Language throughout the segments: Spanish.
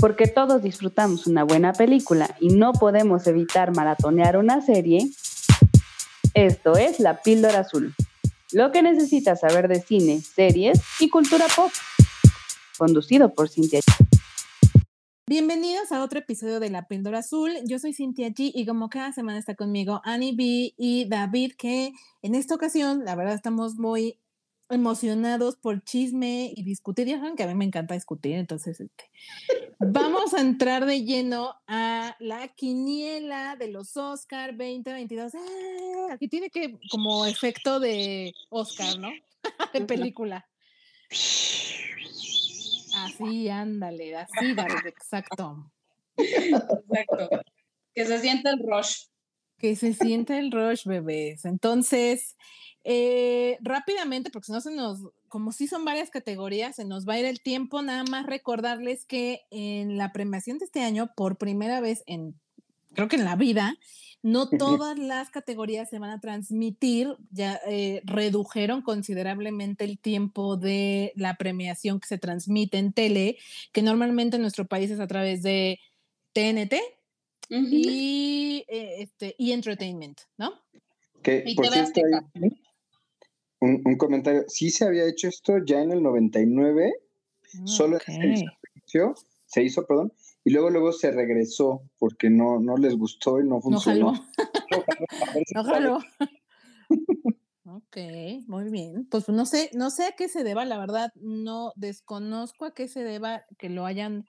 Porque todos disfrutamos una buena película y no podemos evitar maratonear una serie, esto es La Píldora Azul. Lo que necesitas saber de cine, series y cultura pop. Conducido por Cintia. Bienvenidos a otro episodio de La Píldora Azul. Yo soy Cintia G y como cada semana está conmigo Annie B y David, que en esta ocasión, la verdad, estamos muy emocionados por chisme y discutir. Ya saben que a mí me encanta discutir, entonces este, vamos a entrar de lleno a la quiniela de los Oscar 2022. ¡Ah! Aquí tiene que como efecto de Oscar, ¿no? de película. Así, ándale, así, David, exacto. Exacto. Que se sienta el rush. Que se sienta el rush, bebés. Entonces, eh, rápidamente, porque si no se nos, como si son varias categorías, se nos va a ir el tiempo, nada más recordarles que en la premiación de este año, por primera vez en, creo que en la vida, no todas las categorías se van a transmitir, ya eh, redujeron considerablemente el tiempo de la premiación que se transmite en tele, que normalmente en nuestro país es a través de TNT y, eh, este, y Entertainment, ¿no? Que, por cierto, un, un, comentario. Sí se había hecho esto ya en el 99, solo okay. se, hizo, se hizo, perdón, y luego luego se regresó porque no, no les gustó y no funcionó. No jaló. ok, muy bien. Pues no sé, no sé a qué se deba, la verdad, no desconozco a qué se deba que lo hayan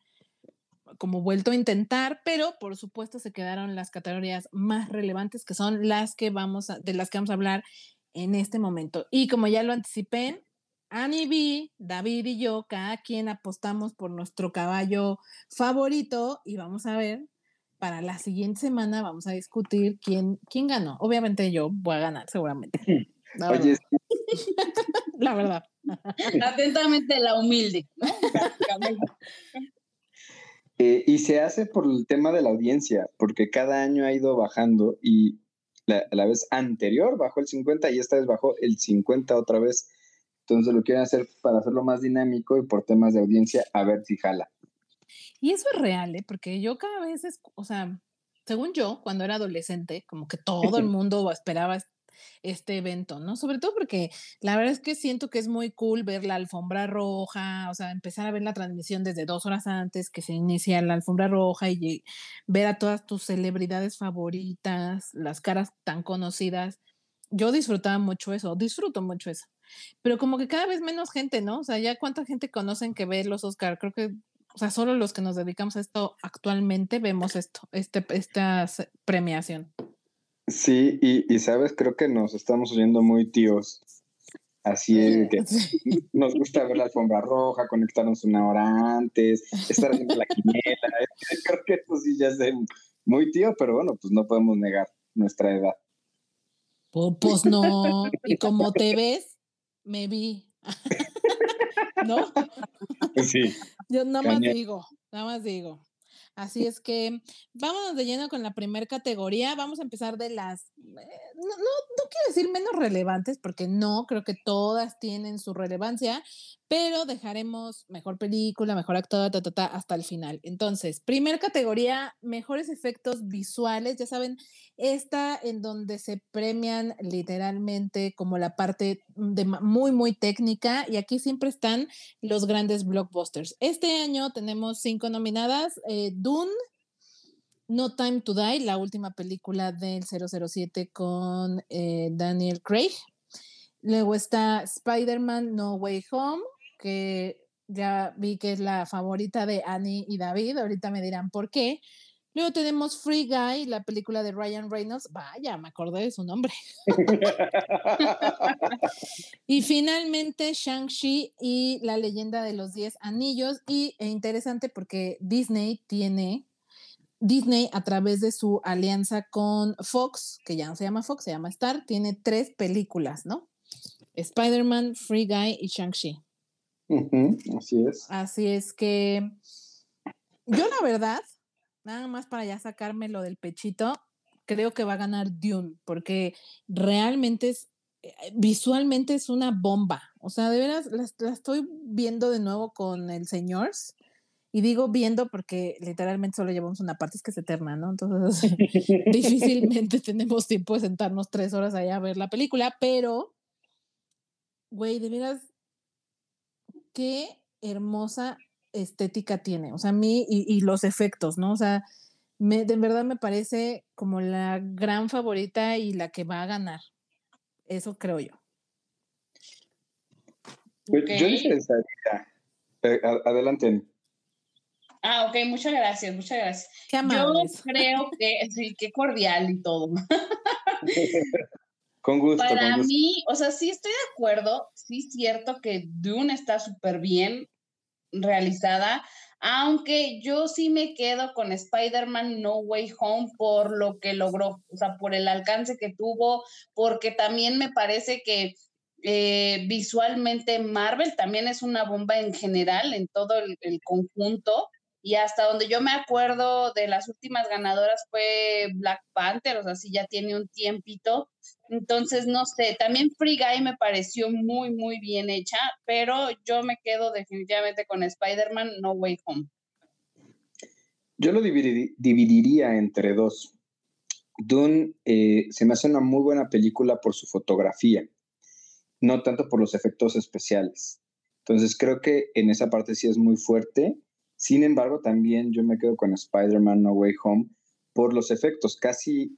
como vuelto a intentar, pero por supuesto se quedaron las categorías más relevantes que son las que vamos a, de las que vamos a hablar en este momento. Y como ya lo anticipé, Annie B, David y yo, cada quien apostamos por nuestro caballo favorito y vamos a ver, para la siguiente semana vamos a discutir quién, quién ganó. Obviamente yo voy a ganar, seguramente. La Oye, la verdad. Atentamente la humilde. eh, y se hace por el tema de la audiencia, porque cada año ha ido bajando y la, la, vez anterior bajó el 50 y esta vez bajó el 50 otra vez. Entonces lo quieren hacer para hacerlo más dinámico y por temas de audiencia, a ver si jala. Y eso es real, ¿eh? porque yo cada vez, es, o sea, según yo, cuando era adolescente, como que todo el mundo esperaba este evento, ¿no? Sobre todo porque la verdad es que siento que es muy cool ver la alfombra roja, o sea, empezar a ver la transmisión desde dos horas antes que se inicia la alfombra roja y ver a todas tus celebridades favoritas, las caras tan conocidas. Yo disfrutaba mucho eso, disfruto mucho eso. Pero como que cada vez menos gente, ¿no? O sea, ya cuánta gente conocen que ve los Oscar, creo que o sea, solo los que nos dedicamos a esto actualmente vemos esto, este, esta premiación. Sí, y, y, sabes, creo que nos estamos oyendo muy tíos. Así es, que nos gusta ver la alfombra roja, conectarnos una hora antes, estar haciendo la quiniela. Creo que eso sí ya es muy tío, pero bueno, pues no podemos negar nuestra edad. Pues, pues no, y como te ves, me vi. ¿No? Sí. Yo nada más Caña. digo, nada más digo. Así es que vámonos de lleno con la primera categoría. Vamos a empezar de las, no, no, no, quiero decir menos relevantes, porque no, creo que todas tienen su relevancia, pero dejaremos mejor película, mejor actor, ta, ta, ta, hasta el final. Entonces, primera categoría, mejores efectos visuales. Ya saben, esta en donde se premian literalmente como la parte de muy, muy técnica y aquí siempre están los grandes blockbusters. Este año tenemos cinco nominadas. Eh, Dune, No Time to Die, la última película del 007 con eh, Daniel Craig. Luego está Spider-Man No Way Home, que ya vi que es la favorita de Annie y David. Ahorita me dirán por qué. Luego tenemos Free Guy, la película de Ryan Reynolds. Vaya, me acordé de su nombre. y finalmente Shang-Chi y la leyenda de los 10 anillos. Y e interesante porque Disney tiene, Disney a través de su alianza con Fox, que ya no se llama Fox, se llama Star, tiene tres películas, ¿no? Spider-Man, Free Guy y Shang-Chi. Uh -huh, así es. Así es que yo la verdad nada más para ya sacármelo del pechito, creo que va a ganar Dune, porque realmente es, visualmente es una bomba. O sea, de veras, la, la estoy viendo de nuevo con el Señors Y digo viendo porque literalmente solo llevamos una parte, es que es eterna, ¿no? Entonces difícilmente tenemos tiempo de sentarnos tres horas allá a ver la película, pero, güey, de veras, qué hermosa estética tiene. O sea, a mí y, los efectos, ¿no? O sea, me, de verdad me parece como la gran favorita y la que va a ganar. Eso creo yo. Pues, yo eh, adelante. Ah, ok, muchas gracias, muchas gracias. Yo creo que, sí, qué cordial y todo. con gusto. Para mí, o sea, sí estoy de acuerdo, sí es cierto que Dune está súper bien realizada, aunque yo sí me quedo con Spider-Man No Way Home por lo que logró, o sea, por el alcance que tuvo, porque también me parece que eh, visualmente Marvel también es una bomba en general, en todo el, conjunto. Y hasta donde yo me acuerdo de las últimas ganadoras fue Black Panther, o sea, sí ya tiene un tiempito. Entonces, no sé, también Free Guy me pareció muy, muy bien hecha, pero yo me quedo definitivamente con Spider-Man No Way Home. Yo lo dividiría entre dos. Dune eh, se me hace una muy buena película por su fotografía no tanto por los efectos especiales. Entonces creo que en esa parte sí es muy fuerte. Sin embargo, también yo me quedo con Spider-Man No Way Home por los efectos. Casi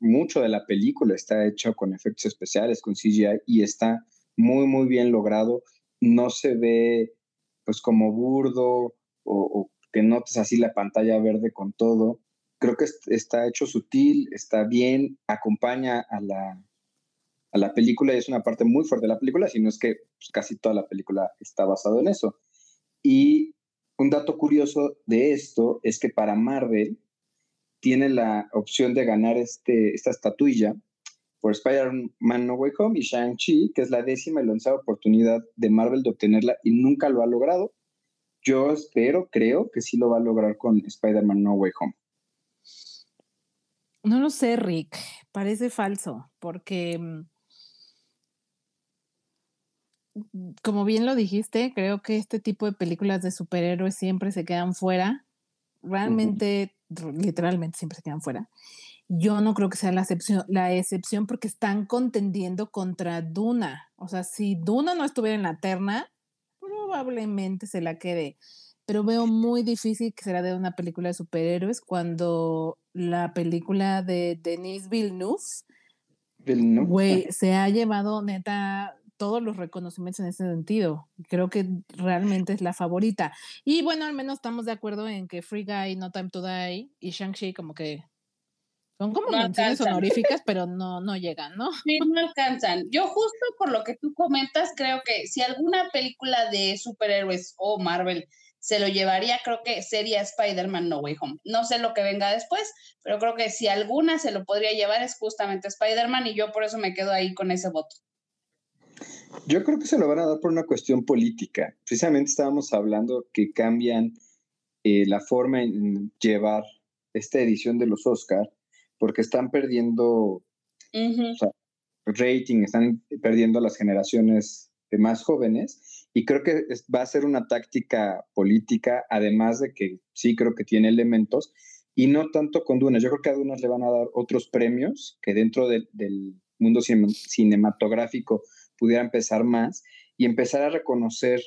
mucho de la película está hecho con efectos especiales, con CGI, y está muy, muy bien logrado. No se ve pues como burdo o, que notes así la pantalla verde con todo. Creo que está hecho sutil, está bien, acompaña a la, a la película y es una parte muy fuerte de la película, sino es que pues, casi toda la película está basada en eso. Y un dato curioso de esto es que para Marvel tiene la opción de ganar este, esta estatuilla por Spider-Man No Way Home y Shang-Chi, que es la décima y lanzada oportunidad de Marvel de obtenerla y nunca lo ha logrado. Yo espero, creo que sí lo va a lograr con Spider-Man No Way Home. No lo sé, Rick. Parece falso, porque mm, como bien lo dijiste, creo que este tipo de películas de superhéroes siempre se quedan fuera. Realmente, literalmente siempre se quedan fuera. Yo no creo que sea la excepción, la excepción porque están contendiendo contra Duna. O sea, si Duna no estuviera en la terna, probablemente se la quede. Pero veo muy difícil que será de una película de superhéroes cuando la película de Denis Villeneuve, Villeneuve. se ha llevado neta todos los reconocimientos en ese sentido. Creo que realmente es la favorita. Y bueno, al menos estamos de acuerdo en que Free Guy, No Time to Die y Shang-Chi como que son como menciones honoríficas, pero no, no llegan, ¿no? Sí, no alcanzan. Yo justo por lo que tú comentas, creo que si alguna película de superhéroes o Marvel se lo llevaría, creo que sería Spider-Man No Way Home. No sé lo que venga después, pero creo que si alguna se lo podría llevar es justamente Spider-Man y yo por eso me quedo ahí con ese voto. Yo creo que se lo van a dar por una cuestión política. Precisamente estábamos hablando que cambian eh, la forma en llevar esta edición de los Oscar porque están perdiendo rating, están perdiendo las generaciones de más jóvenes y creo que va a ser una táctica política, además de que sí creo que tiene elementos y no tanto con Dunas. Yo creo que a Dunas le van a dar otros premios que dentro del mundo cinematográfico pudiera empezar más y empezar a reconocer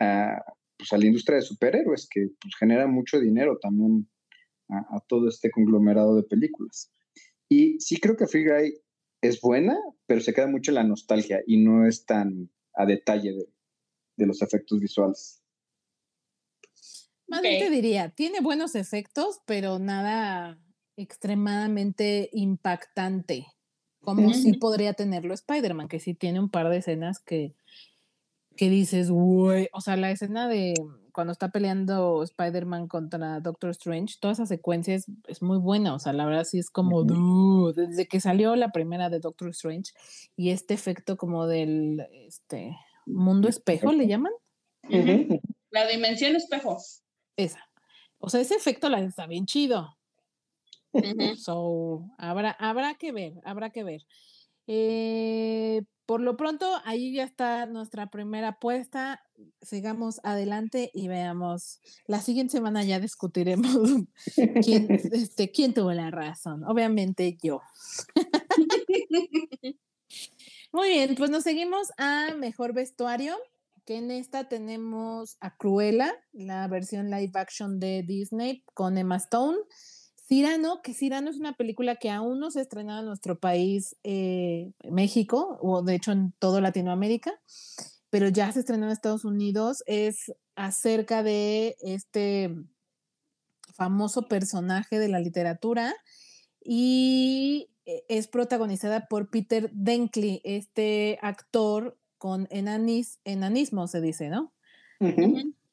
a, pues, a la industria de superhéroes, que pues, genera mucho dinero también a, todo este conglomerado de películas. Y sí creo que Free Guy es buena, pero se queda mucho en la nostalgia y no es tan a detalle de, de los efectos visuales. Más bien te diría, tiene buenos efectos, pero nada extremadamente impactante como sí podría tenerlo Spider-Man, que sí tiene un par de escenas que, que dices, güey, o sea, la escena de cuando está peleando Spider-Man contra Doctor Strange, toda esa secuencia es, muy buena, o sea, la verdad sí es como, desde que salió la primera de Doctor Strange y este efecto como del este, mundo espejo, ¿le llaman? La dimensión espejo. Esa. O sea, ese efecto la está bien chido. So, habrá, habrá que ver, habrá que ver. Eh, por lo pronto, ahí ya está nuestra primera apuesta. Sigamos adelante y veamos. La siguiente semana ya discutiremos quién, este, quién tuvo la razón. Obviamente yo. Muy bien, pues nos seguimos a mejor vestuario, que en esta tenemos a Cruella, la versión live action de Disney con Emma Stone. Cyrano, que Cyrano es una película que aún no se ha estrenado en nuestro país, eh, México, o de hecho en toda Latinoamérica, pero ya se estrenó en Estados Unidos. Es acerca de este famoso personaje de la literatura y eh, es protagonizada por Peter Denkley, este actor con enanis, enanismo, se dice, ¿no?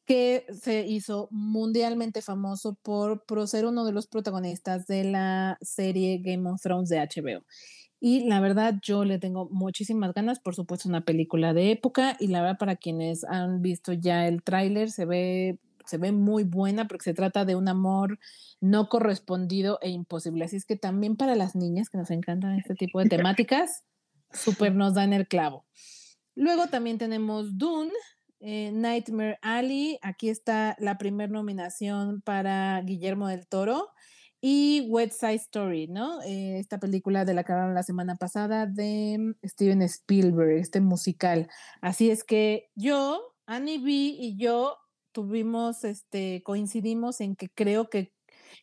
Que se hizo mundialmente famoso por, por ser uno de los protagonistas de la serie Game of Thrones de HBO. Y la verdad, yo le tengo muchísimas ganas, por supuesto, una película de época. Y la verdad, para quienes han visto ya el tráiler, se ve se ve muy buena porque se trata de un amor no correspondido e imposible. Así es que también para las niñas que nos encantan este tipo de temáticas, súper nos dan el clavo. Luego también tenemos Dune, eh, Nightmare Alley. Aquí está la primera nominación para Guillermo del Toro. Y West Side Story, ¿no? Eh, esta película de la que hablaron la semana pasada de Steven Spielberg, este musical. Así es que yo, Annie B y yo tuvimos, este, coincidimos en que creo que,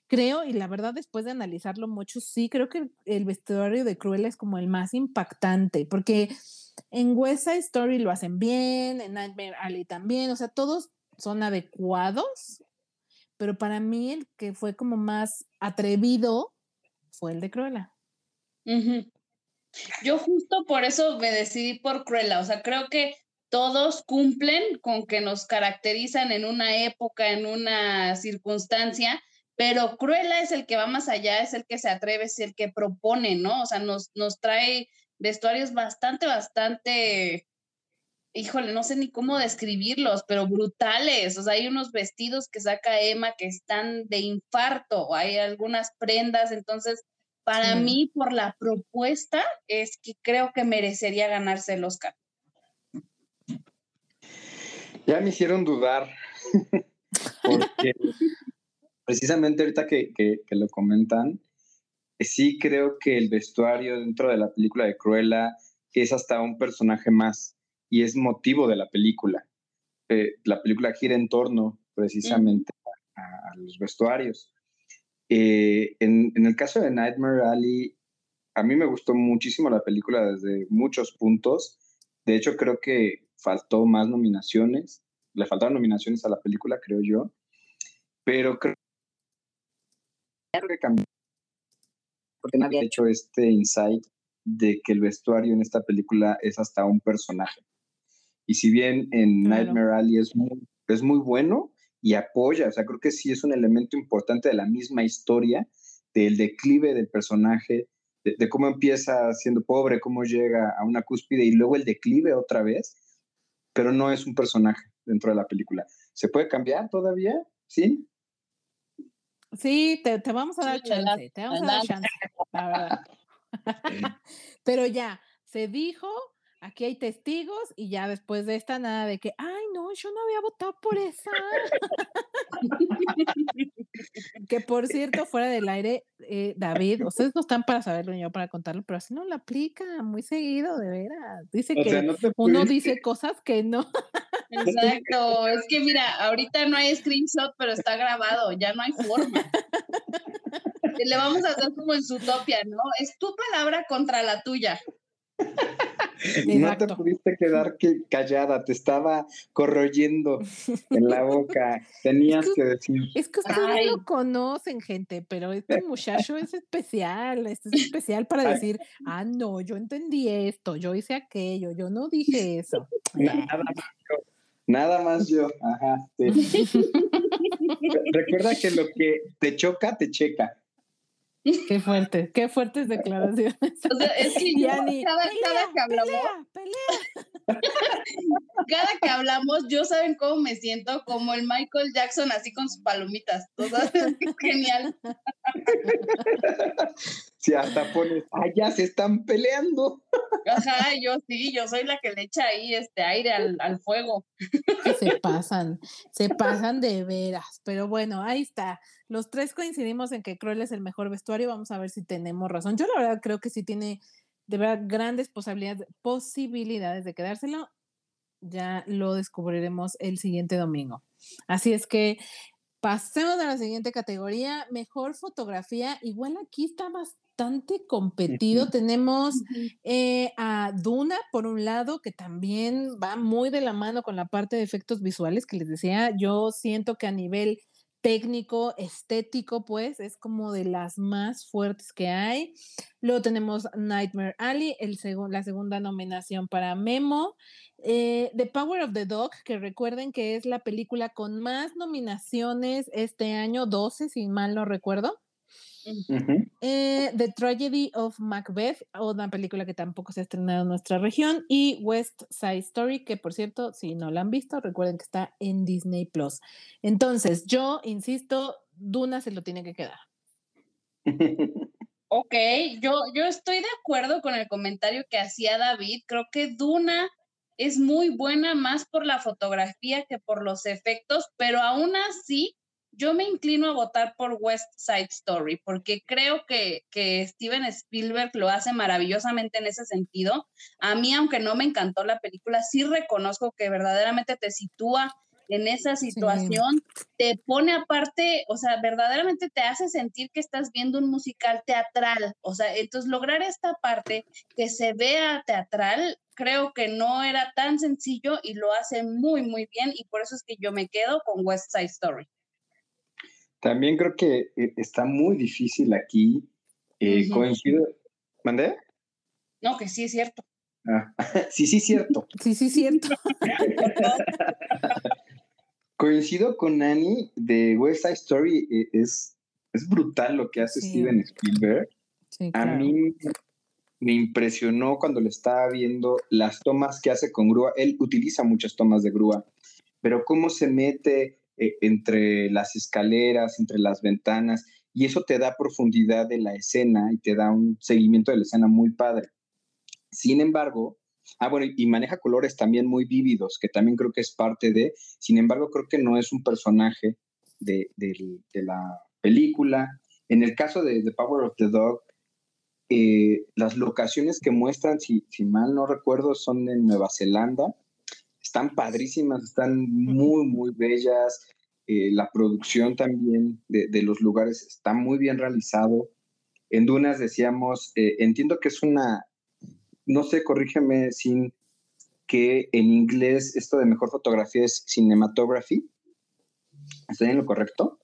creo, y la verdad después de analizarlo mucho, sí, creo que el, vestuario de Cruella es como el más impactante, porque en West Story lo hacen bien, en Nightmare Alley también, o sea, todos son adecuados, pero para mí el que fue como más atrevido fue el de Cruella. Yo justo por eso me decidí por Cruella, o sea, creo que todos cumplen con que nos caracterizan en una época, en una circunstancia, pero Cruella es el que va más allá, es el que se atreve, es el que propone, ¿no? O sea, nos, nos trae vestuarios bastante, bastante, híjole, no sé ni cómo describirlos, pero brutales. O sea, hay unos vestidos que saca Emma que están de infarto, hay algunas prendas, entonces, para mí, por la propuesta, es que creo que merecería ganarse el Oscar. Ya me hicieron dudar, porque precisamente ahorita que, lo comentan, eh, sí creo que el vestuario dentro de la película de Cruella es hasta un personaje más y es motivo de la película. Eh, la película gira en torno precisamente a, los vestuarios. Eh, en, en, el caso de Nightmare Alley, a mí me gustó muchísimo la película desde muchos puntos. De hecho, creo que faltó más nominaciones, le faltaron nominaciones a la película, creo yo, pero creo que cambió porque nadie ha hecho este insight de que el vestuario en esta película es hasta un personaje. Y si bien en Nightmare Alley es muy, es muy bueno y apoya, o sea, creo que sí es un elemento importante de la misma historia, del declive del personaje, de, de, cómo empieza siendo pobre, cómo llega a una cúspide y luego el declive otra vez, pero no es un personaje dentro de la película. ¿Se puede cambiar todavía? ¿Sí? Sí, te, vamos a dar chance, te vamos a dar chance, la verdad. pero ya, se dijo, aquí hay testigos y ya después de esta nada de que, ay, no, yo no había votado por esa. que por cierto, fuera del aire, eh, David, ustedes no están para saberlo ni yo para contarlo, pero así no lo aplica muy seguido, de veras. Dice que uno dice cosas que no. Exacto, es que mira, ahorita no hay screenshot, pero está grabado, ya no hay forma. Le vamos a hacer como en su topia, ¿no? Es tu palabra contra la tuya. No te pudiste quedar callada, te estaba corroyendo en la boca. Tenías que, decir. Es que ustedes lo conocen, gente, pero este muchacho es especial. Este es especial para decir, ah, no, yo entendí esto, yo hice aquello, yo no dije eso. Nada más yo. Nada más yo. Ajá. Recuerda que lo que te choca, te checa. Qué fuerte, qué fuertes declaraciones. O sea, es que cada, que hablamos, cada que hablamos, yo saben cómo me siento, como el Michael Jackson así con sus palomitas. O sea, es genial. Si hasta pones, ya se están peleando. Ajá, yo sí, yo soy la que le echa ahí este aire al, al fuego. Se pasan, se pasan de veras. Pero bueno, ahí está. Los tres coincidimos en que Cruel es el mejor vestuario. Vamos a ver si tenemos razón. Yo la verdad creo que sí tiene de verdad grandes posibilidades, posibilidades de quedárselo. Ya lo descubriremos el siguiente domingo. Así es que pasemos a la siguiente categoría, mejor fotografía. Igual aquí está bastante competido. Tenemos eh, a Duna, por un lado, que también va muy de la mano con la parte de efectos visuales que les decía. Yo siento que a nivel técnico, estético, pues es como de las más fuertes que hay. Luego tenemos Nightmare Alley, el la segunda nominación para Memo. Eh, the Power of the Dog, que recuerden que es la película con más nominaciones este año, 12, si mal no recuerdo. Eh, The Tragedy of Macbeth, una película que tampoco se ha estrenado en nuestra región, y West Side Story, que por cierto, si no la han visto, recuerden que está en Disney Plus. Entonces, yo insisto, Duna se lo tiene que quedar. Ok, yo, yo estoy de acuerdo con el comentario que hacía David. Creo que Duna es muy buena más por la fotografía que por los efectos, pero aún así yo me inclino a votar por West Side Story, porque creo que, que, Steven Spielberg lo hace maravillosamente en ese sentido. A mí, aunque no me encantó la película, sí reconozco que verdaderamente te sitúa en esa situación, te pone aparte, o sea, verdaderamente te hace sentir que estás viendo un musical teatral. O sea, entonces lograr esta parte que se vea teatral, creo que no era tan sencillo y lo hace muy, muy bien y por eso es que yo me quedo con West Side Story. También creo que eh, está muy difícil aquí. Eh, Coincido. ¿Mandé? No, que sí es cierto. Ah, sí, sí, cierto. sí, sí, cierto. Coincido con Annie de West Side Story. Eh, es, es brutal lo que hace Steven Spielberg. A mí me impresionó cuando le estaba viendo las tomas que hace con grúa. Él utiliza muchas tomas de grúa, pero cómo se mete eh, entre las escaleras, entre las ventanas, y eso te da profundidad de la escena y te da un seguimiento de la escena muy padre. Sin embargo, ah, bueno, y maneja colores también muy vívidos, que también creo que es parte de, sin embargo, creo que no es un personaje de, la película. En el caso de The Power of the Dog, eh, las locaciones que muestran, si mal no recuerdo, son en Nueva Zelanda están padrísimas, están muy, muy bellas. Eh, la producción también de, los lugares está muy bien realizado. En Dunas decíamos, eh, entiendo que es una, no sé, corrígeme, sin que en inglés esto de mejor fotografía es cinematography. ¿Estoy en lo correcto?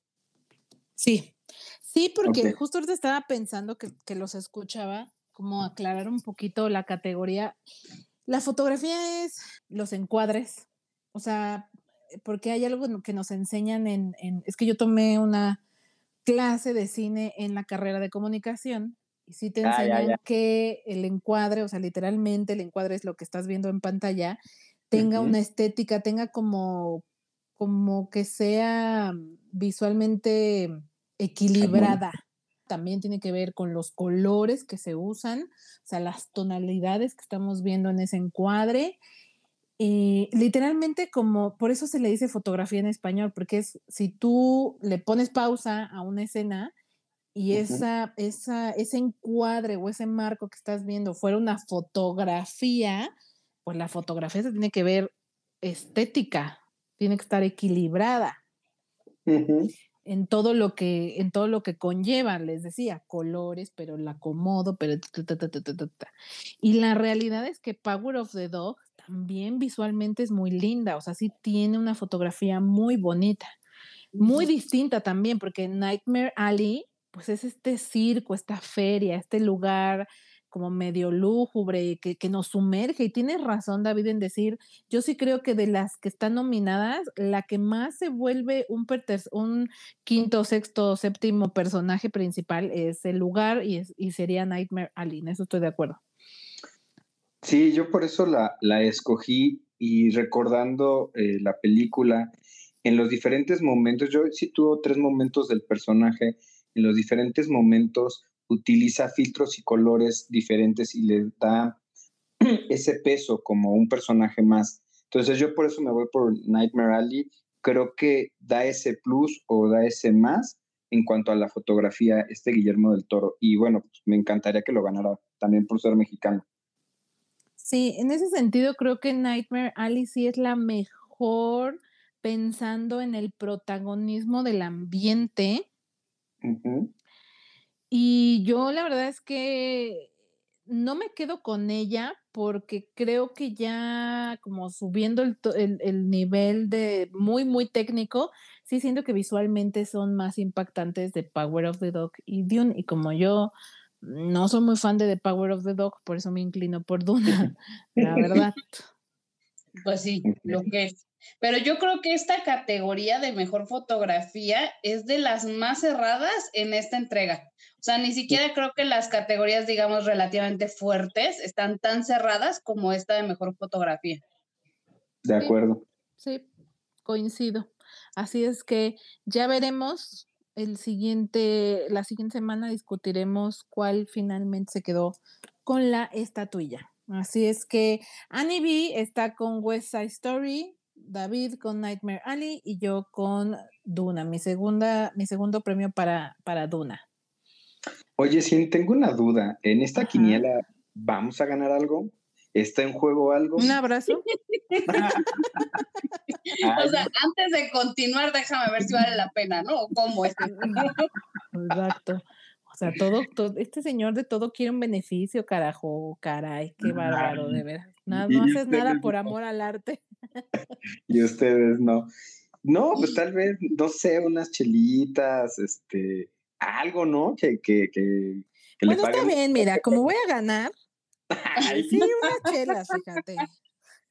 Sí, sí, porque justo ahorita estaba pensando que, que los escuchaba, como aclarar un poquito la categoría la fotografía es los encuadres, o sea, porque hay algo que nos enseñan en, es que yo tomé una clase de cine en la carrera de comunicación y sí te ah, enseñan que el encuadre, o sea, literalmente el encuadre es lo que estás viendo en pantalla, tenga una estética, tenga como, como que sea visualmente equilibrada también tiene que ver con los colores que se usan, o sea, las tonalidades que estamos viendo en ese encuadre. Y literalmente como, por eso se le dice fotografía en español, porque es si tú le pones pausa a una escena y esa, esa, ese encuadre o ese marco que estás viendo fuera una fotografía, pues la fotografía se tiene que ver estética, tiene que estar equilibrada en todo lo que, en todo lo que conlleva, les decía, colores, pero la acomodo, pero y la realidad es que Power of the Dog también visualmente es muy linda, o sea, sí tiene una fotografía muy bonita, muy distinta también, porque Nightmare Alley, pues es este circo, esta feria, este lugar como medio lúgubre, que, que, nos sumerge. Y tienes razón, David, en decir, yo sí creo que de las que están nominadas, la que más se vuelve un, quinto, sexto, séptimo personaje principal es el lugar y, y sería Nightmare Alley. Eso estoy de acuerdo. Sí, yo por eso la, la escogí y recordando eh, la película, en los diferentes momentos, yo sí tuvo tres momentos del personaje, en los diferentes momentos utiliza filtros y colores diferentes y le da ese peso como un personaje más. Entonces yo por eso me voy por Nightmare Alley. Creo que da ese plus o da ese más en cuanto a la fotografía este Guillermo del Toro. Y bueno, pues me encantaría que lo ganara también por ser mexicano. Sí, en ese sentido creo que Nightmare Alley sí es la mejor pensando en el protagonismo del ambiente. Y yo la verdad es que no me quedo con ella porque creo que ya como subiendo el, el, nivel de muy, muy técnico, sí siento que visualmente son más impactantes de Power of the Dog y Dune. Y como yo no soy muy fan de The Power of the Dog, por eso me inclino por Duna, la verdad. Pues sí, lo que es. Pero yo creo que esta categoría de mejor fotografía es de las más cerradas en esta entrega. O sea, ni siquiera creo que las categorías, digamos, relativamente fuertes están tan cerradas como esta de mejor fotografía. De acuerdo. Sí, coincido. Así es que ya veremos el siguiente, la siguiente semana discutiremos cuál finalmente se quedó con la estatuilla. Así es que Annie B está con West Side Story, David con Nightmare Alley y yo con Duna, mi segunda, mi segundo premio para, para Duna. Oye, sí, tengo una duda. ¿En esta quiniela vamos a ganar algo? ¿Está en juego algo? Un abrazo. o sea, antes de continuar, déjame ver si vale la pena, ¿no? ¿Cómo es? Exacto. O sea, todo, este señor de todo quiere un beneficio, carajo, caray, qué bárbaro, de verdad. no haces nada por amor al arte. y ustedes no. No, pues tal vez, no sé, unas chelitas, este, algo, ¿no? Que, que, que, bueno, está bien, mira, como voy a ganar, sí, unas chelas, fíjate.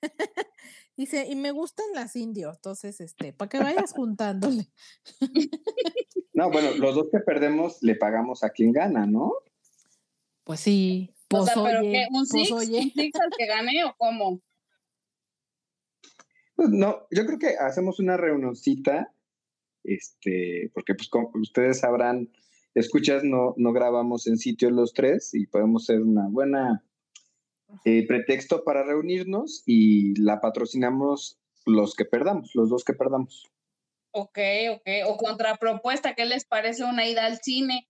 Dice, y me gustan las indios, entonces, este, para que vayas juntándole. no, bueno, los dos que perdemos le pagamos a quien gana, ¿no? Pues sí. Pues, o sea, pero ¿qué? ¿Un pues, six, al que gane o cómo? Pues no, yo creo que hacemos una reunioncita, este, porque pues como ustedes sabrán, escuchas, no, no grabamos en sitio los tres y podemos ser una buena eh, pretexto para reunirnos y la patrocinamos los que perdamos, los dos que perdamos. Ok, ok. O contrapropuesta, ¿qué les parece una ida al cine?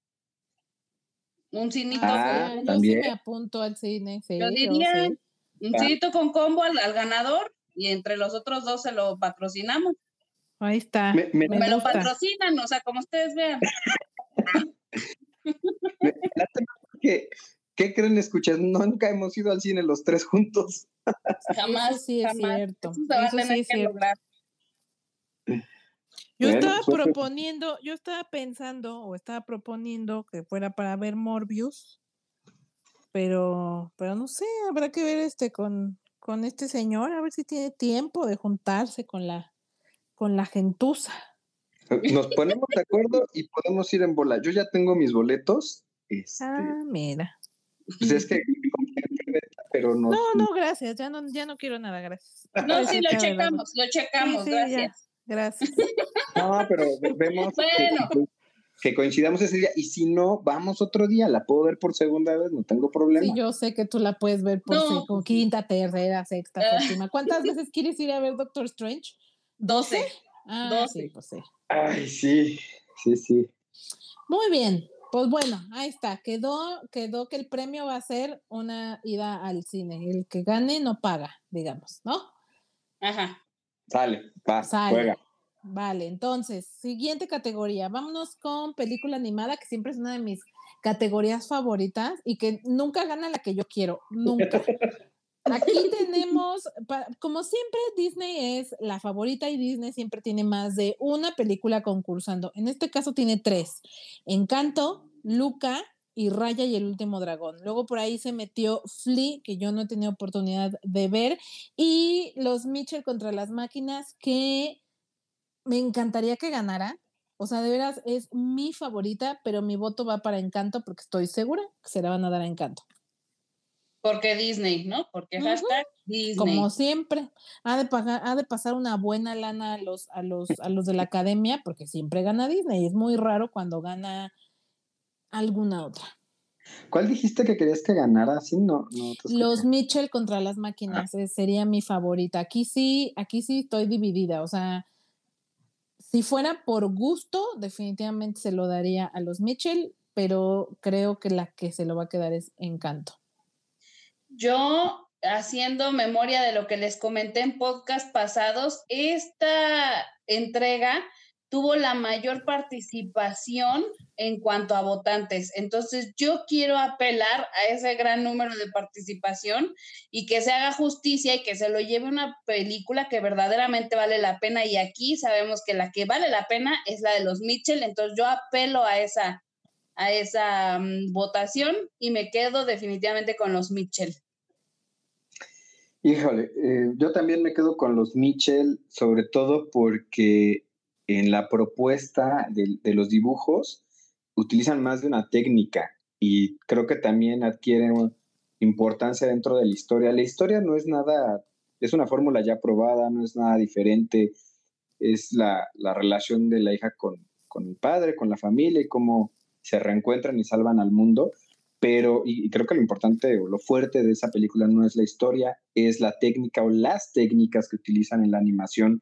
Un cinito. Ah, yo sí me apunto al cine. yo diría un cinito con combo al, ganador y entre los otros dos se lo patrocinamos. Ahí está. Me, lo patrocinan, o sea, como ustedes vean. que ¿Qué creen escuchar? Nunca hemos ido al cine los tres juntos. Jamás, sí es cierto. Eso, sí es cierto. Yo estaba pues, proponiendo, yo estaba pensando o estaba proponiendo que fuera para ver Morbius, pero, pero no sé, habrá que ver este con, con este señor, a ver si tiene tiempo de juntarse con la, con la gentuza. Nos ponemos de acuerdo y podemos ir en bola. Yo ya tengo mis boletos. Este, ah, mira. Pues es que pero no. No, no, gracias, ya no, ya no quiero nada, gracias. No, sí, lo checamos, lo checamos, gracias. gracias. No, pero vemos que, coincidamos ese día y si no, vamos otro día, la puedo ver por segunda vez, no tengo problema. Sí, yo sé que tú la puedes ver por quinta, tercera, sexta, ah. séptima. ¿Cuántas veces quieres ir a ver Doctor Strange? Doce. Ah, sí, pues sí. Ay, sí, sí, sí. Muy bien, pues bueno, ahí está. Quedó, quedó que el premio va a ser una ida al cine. El que gane no paga, digamos, ¿no? Ajá. Sale, va, Juega. Vale, entonces, siguiente categoría. Vámonos con película animada, que siempre es una de mis categorías favoritas y que nunca gana la que yo quiero, nunca. Aquí tenemos, como siempre, Disney es la favorita y Disney siempre tiene más de una película concursando. En este caso tiene tres. Encanto, Luca y Raya y el último dragón. Luego por ahí se metió Flea, que yo no he tenido oportunidad de ver, y los Mitchell contra las máquinas, que me encantaría que ganara. O sea, de veras es mi favorita, pero mi voto va para Encanto porque estoy segura que se la van a dar a Encanto. Porque Disney, ¿no? Porque hashtag Disney. Como siempre, ha de pagar, ha de pasar una buena lana a los, a los, a los de la academia, porque siempre gana Disney. Es muy raro cuando gana alguna otra. ¿Cuál dijiste que querías que ganara? ¿Sí? No, no Los Mitchell contra las máquinas eh, sería mi favorita. Aquí sí, aquí sí estoy dividida. O sea, si fuera por gusto, definitivamente se lo daría a los Mitchell, pero creo que la que se lo va a quedar es Encanto. Yo, haciendo memoria de lo que les comenté en podcast pasados, esta entrega tuvo la mayor participación en cuanto a votantes. Entonces, yo quiero apelar a ese gran número de participación y que se haga justicia y que se lo lleve una película que verdaderamente vale la pena. Y aquí sabemos que la que vale la pena es la de los Mitchell. Entonces, yo apelo a esa, a esa mm, votación y me quedo definitivamente con los Mitchell. Híjole, eh, yo también me quedo con los Mitchell, sobre todo porque en la propuesta de, los dibujos utilizan más de una técnica y creo que también adquieren importancia dentro de la historia. La historia no es nada, es una fórmula ya probada, no es nada diferente, es la, relación de la hija con, con, el padre, con la familia y cómo se reencuentran y salvan al mundo. Pero, y, creo que lo importante o lo fuerte de esa película no es la historia, es la técnica o las técnicas que utilizan en la animación.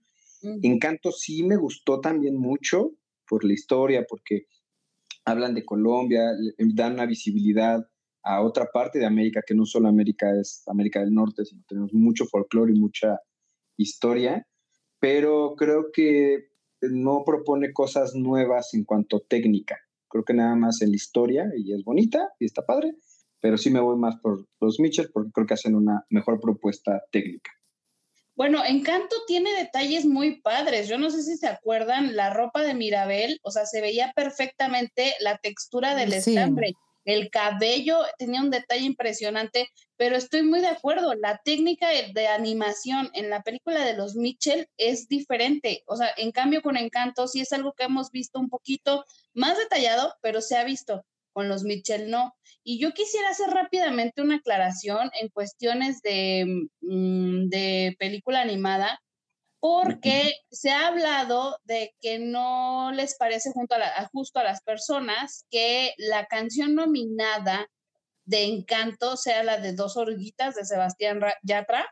Encanto sí me gustó también mucho por la historia, porque hablan de Colombia, dan una visibilidad a otra parte de América, que no solo América es América del Norte, sino tenemos mucho folclore y mucha historia, pero creo que no propone cosas nuevas en cuanto a técnica. Creo que nada más en la historia, y es bonita y está padre, pero sí me voy más por los Mitchell porque creo que hacen una mejor propuesta técnica. Bueno, Encanto tiene detalles muy padres. Yo no sé si se acuerdan, la ropa de Mirabel, o sea, se veía perfectamente la textura del estambre. El cabello tenía un detalle impresionante, pero estoy muy de acuerdo. La técnica de animación en la película de los Mitchell es diferente. O sea, en cambio con Encanto sí es algo que hemos visto un poquito más detallado, pero se ha visto. Con los Mitchell no. Y yo quisiera hacer rápidamente una aclaración en cuestiones de, mm, de película animada, porque se ha hablado de que no les parece junto a justo a las personas que la canción nominada de Encanto sea la de Dos Oruguitas de Sebastián Yatra,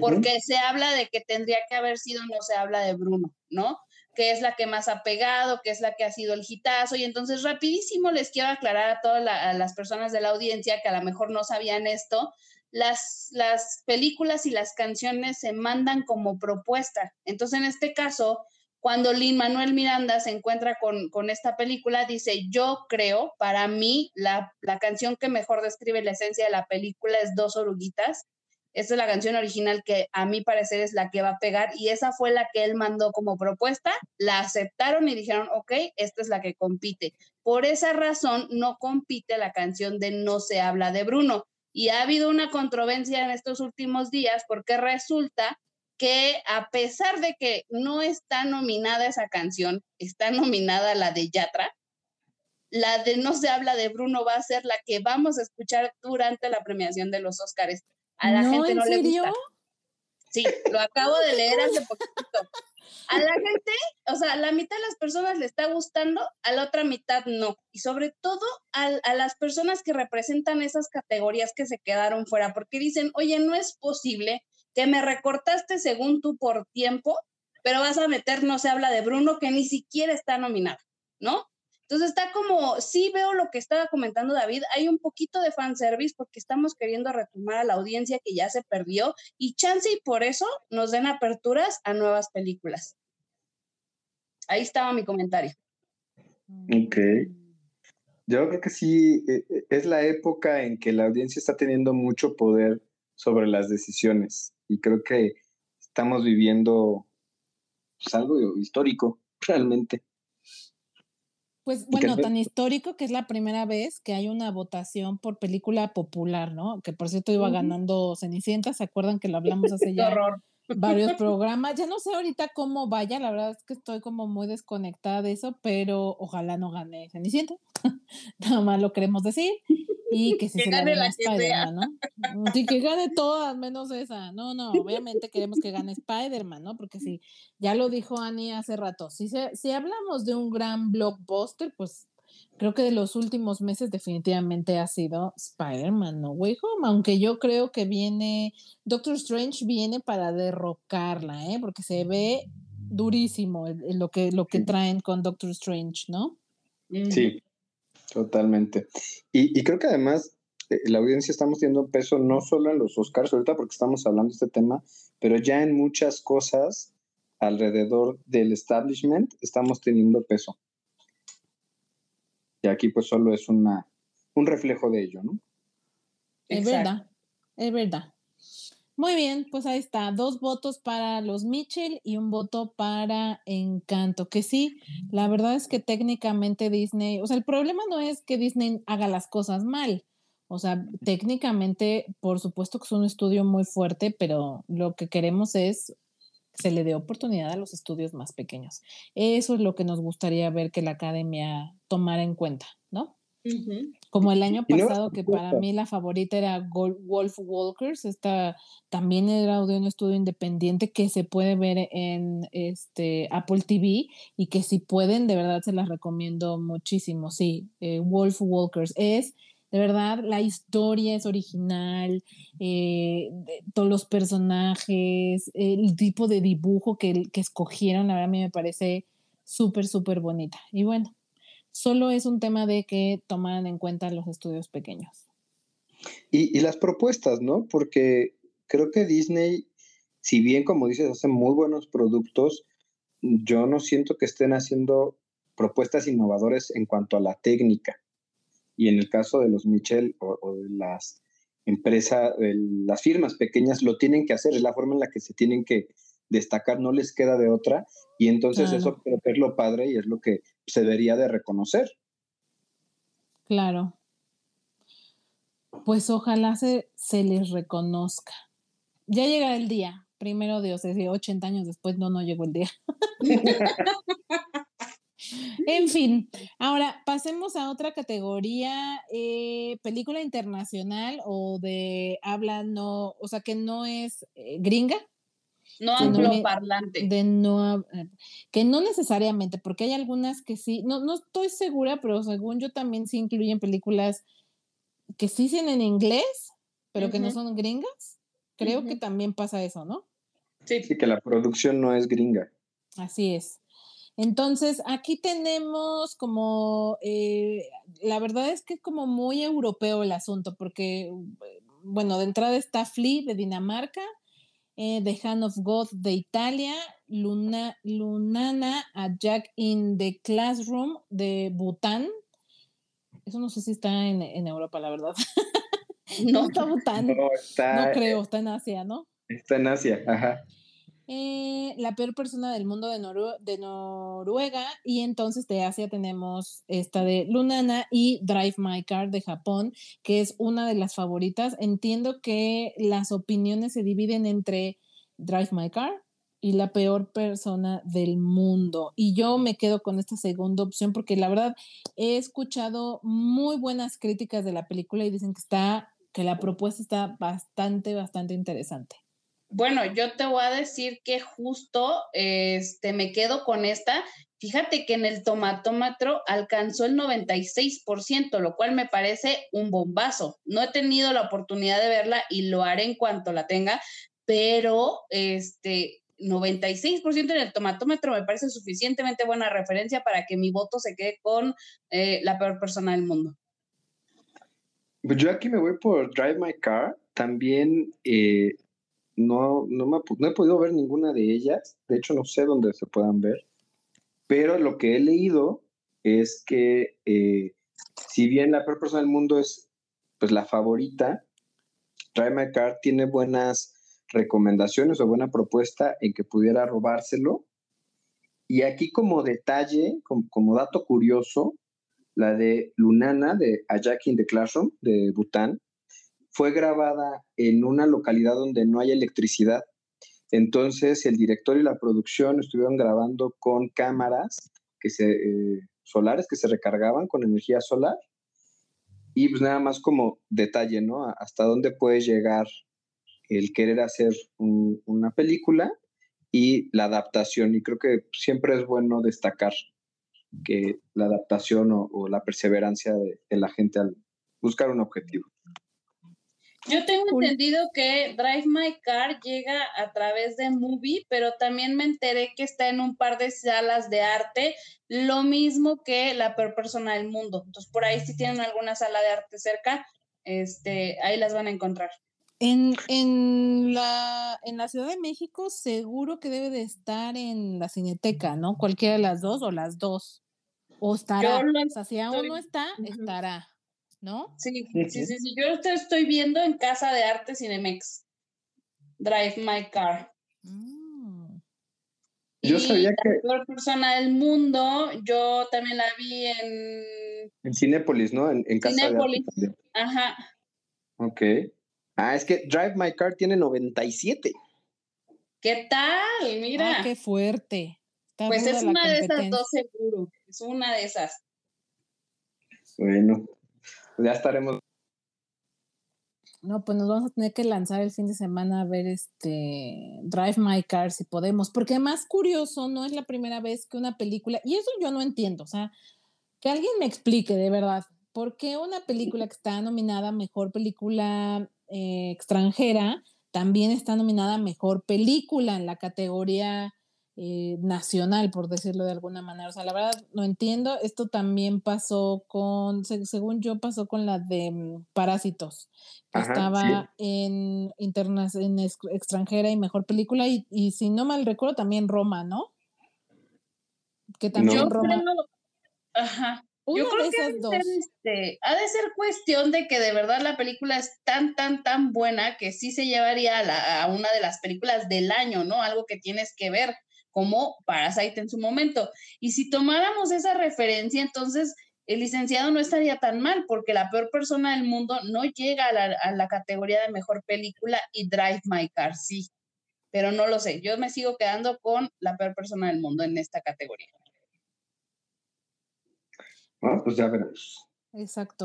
porque se habla de que tendría que haber sido, no se habla de Bruno, ¿no? que es la que más ha pegado, que es la que ha sido el hitazo. Y entonces rapidísimo les quiero aclarar a todas las personas de la audiencia que a lo mejor no sabían esto. Las, las películas y las canciones se mandan como propuesta. Entonces, en este caso, cuando Lin Manuel Miranda se encuentra con, con, esta película, dice, yo creo, para mí, la, la canción que mejor describe la esencia de la película es Dos Oruguitas, esta es la canción original que a mi parecer es la que va a pegar y esa fue la que él mandó como propuesta. La aceptaron y dijeron, ok, esta es la que compite. Por esa razón no compite la canción de No se habla de Bruno. Y ha habido una controversia en estos últimos días porque resulta que a pesar de que no está nominada esa canción, está nominada la de Yatra, la de No se habla de Bruno va a ser la que vamos a escuchar durante la premiación de los Óscares. A la gente no le gusta. Sí, lo acabo de leer hace poquito. A la gente, o sea, a la mitad de las personas le está gustando, a la otra mitad no. Y sobre todo a, a, las personas que representan esas categorías que se quedaron fuera, porque dicen, oye, no es posible que me recortaste según tú por tiempo, pero vas a meter, no se habla de Bruno, que ni siquiera está nominado, ¿no? Entonces está como, sí veo lo que estaba comentando David, hay un poquito de fanservice porque estamos queriendo retomar a la audiencia que ya se perdió y chance y por eso nos den aperturas a nuevas películas. Ahí estaba mi comentario. Ok. Yo creo que sí, e, e, es la época en que la audiencia está teniendo mucho poder sobre las decisiones y creo que estamos viviendo pues, algo histórico realmente. Pues bueno, tan histórico que es la primera vez que hay una votación por película popular, ¿no? Que por cierto iba ganando Cenicienta, ¿se acuerdan que lo hablamos hace ya varios programas? Ya no sé ahorita cómo vaya, la verdad es que estoy como muy desconectada de eso, pero ojalá no gane Cenicienta, nada más lo queremos decir y que, se gane la Spider-Man, ¿no? Mm, sí, que gane todas, menos esa. No, no, obviamente queremos que gane Spider-Man, ¿no? Porque si, ya lo dijo Annie hace rato, si, si hablamos de un gran blockbuster, pues creo que de los últimos meses definitivamente ha sido Spider-Man No Way Home, aunque yo creo que viene, Doctor Strange viene para derrocarla, ¿eh? porque se ve durísimo lo que, lo que traen con Doctor Strange, ¿no? Sí, totalmente. Y, y creo que además eh, la audiencia estamos teniendo peso no solo en los Oscars ahorita porque estamos hablando de este tema, pero ya en muchas cosas alrededor del establishment estamos teniendo peso. Y aquí pues solo es una, un reflejo de ello, ¿no? Es verdad, es verdad. Muy bien, pues ahí está, dos votos para los Mitchell y un voto para Encanto, que sí, la verdad es que técnicamente Disney, o sea, el problema no es que Disney haga las cosas mal, o sea, técnicamente, por supuesto que es un estudio muy fuerte, pero lo que queremos es se le dé oportunidad a los estudios más pequeños. Eso es lo que nos gustaría ver que la academia tomara en cuenta, ¿no? Como el año pasado, que para mí la favorita era Wolf Walkers, esta también era de un estudio independiente que se puede ver en este Apple TV y que si pueden, de verdad se las recomiendo muchísimo. Sí, eh, Wolf Walkers es de verdad, la historia es original, eh, todos los personajes, el tipo de dibujo que, escogieron, a mí me parece súper, súper bonita. Y bueno, solo es un tema de que toman en cuenta los estudios pequeños. Y, y las propuestas, ¿no? Porque creo que Disney, si bien, como dices, hace muy buenos productos, yo no siento que estén haciendo propuestas innovadoras en cuanto a la técnica. Y en el caso de los Michel o, de las empresas, las firmas pequeñas lo tienen que hacer, es la forma en la que se tienen que destacar, no les queda de otra. Y entonces eso creo que es lo padre y es lo que se debería de reconocer. Claro. Pues ojalá se, se les reconozca. Ya llega el día, primero Dios, es decir, 80 años después, no, no llegó el día. En fin, ahora pasemos a otra categoría, eh, película internacional o de habla no, o sea, que no es eh, gringa. No angloparlante. De no, eh, que no necesariamente, porque hay algunas que sí, no, no estoy segura, pero según yo también sí incluyen películas que sí dicen en inglés, pero que no son gringas. Creo que también pasa eso, ¿no? Sí. sí, que la producción no es gringa. Así es. Entonces, aquí tenemos como, eh, la verdad es que es como muy europeo el asunto, porque, bueno, de entrada está Flea de Dinamarca, eh, The Hand of God de Italia, Luna, Lunana a Jack in the Classroom de Bután. Eso no sé si está en, Europa, la verdad. no está Bután. No, no creo, está en Asia, ¿no? Está en Asia, ajá. Eh, la peor persona del mundo de, de, Noruega y entonces de Asia tenemos esta de Lunana y Drive My Car de Japón, que es una de las favoritas. Entiendo que las opiniones se dividen entre Drive My Car y la peor persona del mundo. Y yo me quedo con esta segunda opción porque la verdad he escuchado muy buenas críticas de la película y dicen que está que la propuesta está bastante bastante interesante. Bueno, yo te voy a decir que justo este, me quedo con esta. Fíjate que en el tomatómetro alcanzó el 96%, lo cual me parece un bombazo. No he tenido la oportunidad de verla y lo haré en cuanto la tenga, pero este 96% en el tomatómetro me parece suficientemente buena referencia para que mi voto se quede con eh, la peor persona del mundo. Pues yo aquí me voy por Drive My Car. También eh, no, no, me, no he podido ver ninguna de ellas, de hecho no sé dónde se puedan ver, pero lo que he leído es que eh, si bien la peor persona del mundo es pues la favorita, My Car tiene buenas recomendaciones o buena propuesta en que pudiera robárselo. Y aquí como detalle, como, como dato curioso, la de Lunana de A Jack in the Classroom de Bután, fue grabada en una localidad donde no hay electricidad. Entonces el director y la producción estuvieron grabando con cámaras que se, eh, solares que se recargaban con energía solar. Y pues nada más como detalle, ¿no? Hasta dónde puede llegar el querer hacer una película y la adaptación. Y creo que siempre es bueno destacar que la adaptación o, la perseverancia de, la gente al buscar un objetivo. Yo tengo entendido que Drive My Car llega a través de Movie, pero también me enteré que está en un par de salas de arte, lo mismo que la peor persona del mundo. Entonces, por ahí si tienen alguna sala de arte cerca, este, ahí las van a encontrar. En, en, la, en la Ciudad de México seguro que debe de estar en la Cineteca, ¿no? Cualquiera de las dos o las dos. O estará. o sea, si aún no está, estará. ¿No? Sí, sí, sí, sí. Yo estoy viendo en Casa de Arte Cinemex. Drive My Car. Mm. Yo sabía que. La peor persona del mundo, yo también la vi en. En Cinépolis, ¿no? En, en Casa de Arte. Ajá. Ok. Ah, es que Drive My Car tiene 97. ¿Qué tal? Mira. Ah, qué fuerte. pues es una de esas dos seguro. Es una de esas. Bueno, ya estaremos. No, pues nos vamos a tener que lanzar el fin de semana a ver este Drive My Car si podemos, porque más curioso, no es la primera vez que una película, y eso yo no entiendo, o sea, que alguien me explique de verdad, ¿por qué una película que está nominada Mejor Película eh, Extranjera también está nominada Mejor Película en la categoría eh, nacional, por decirlo de alguna manera. O sea, la verdad no entiendo. Esto también pasó con, según yo, pasó con la de mm, Parásitos, que estaba en, interna en extranjera y mejor película. Y, y, si no mal recuerdo, también Roma, ¿no? Que también Roma. ajá. Yo creo que ha de, ser, este, ha de ser cuestión de que de verdad la película es tan, tan, tan buena que sí se llevaría a, a, una de las películas del año, ¿no? Algo que tienes que ver como Parasite en su momento. Y si tomáramos esa referencia, entonces el licenciado no estaría tan mal, porque la peor persona del mundo no llega a la, categoría de mejor película y Drive My Car sí. Pero no lo sé, yo me sigo quedando con la peor persona del mundo en esta categoría. Bueno, pues ya veremos. Exacto,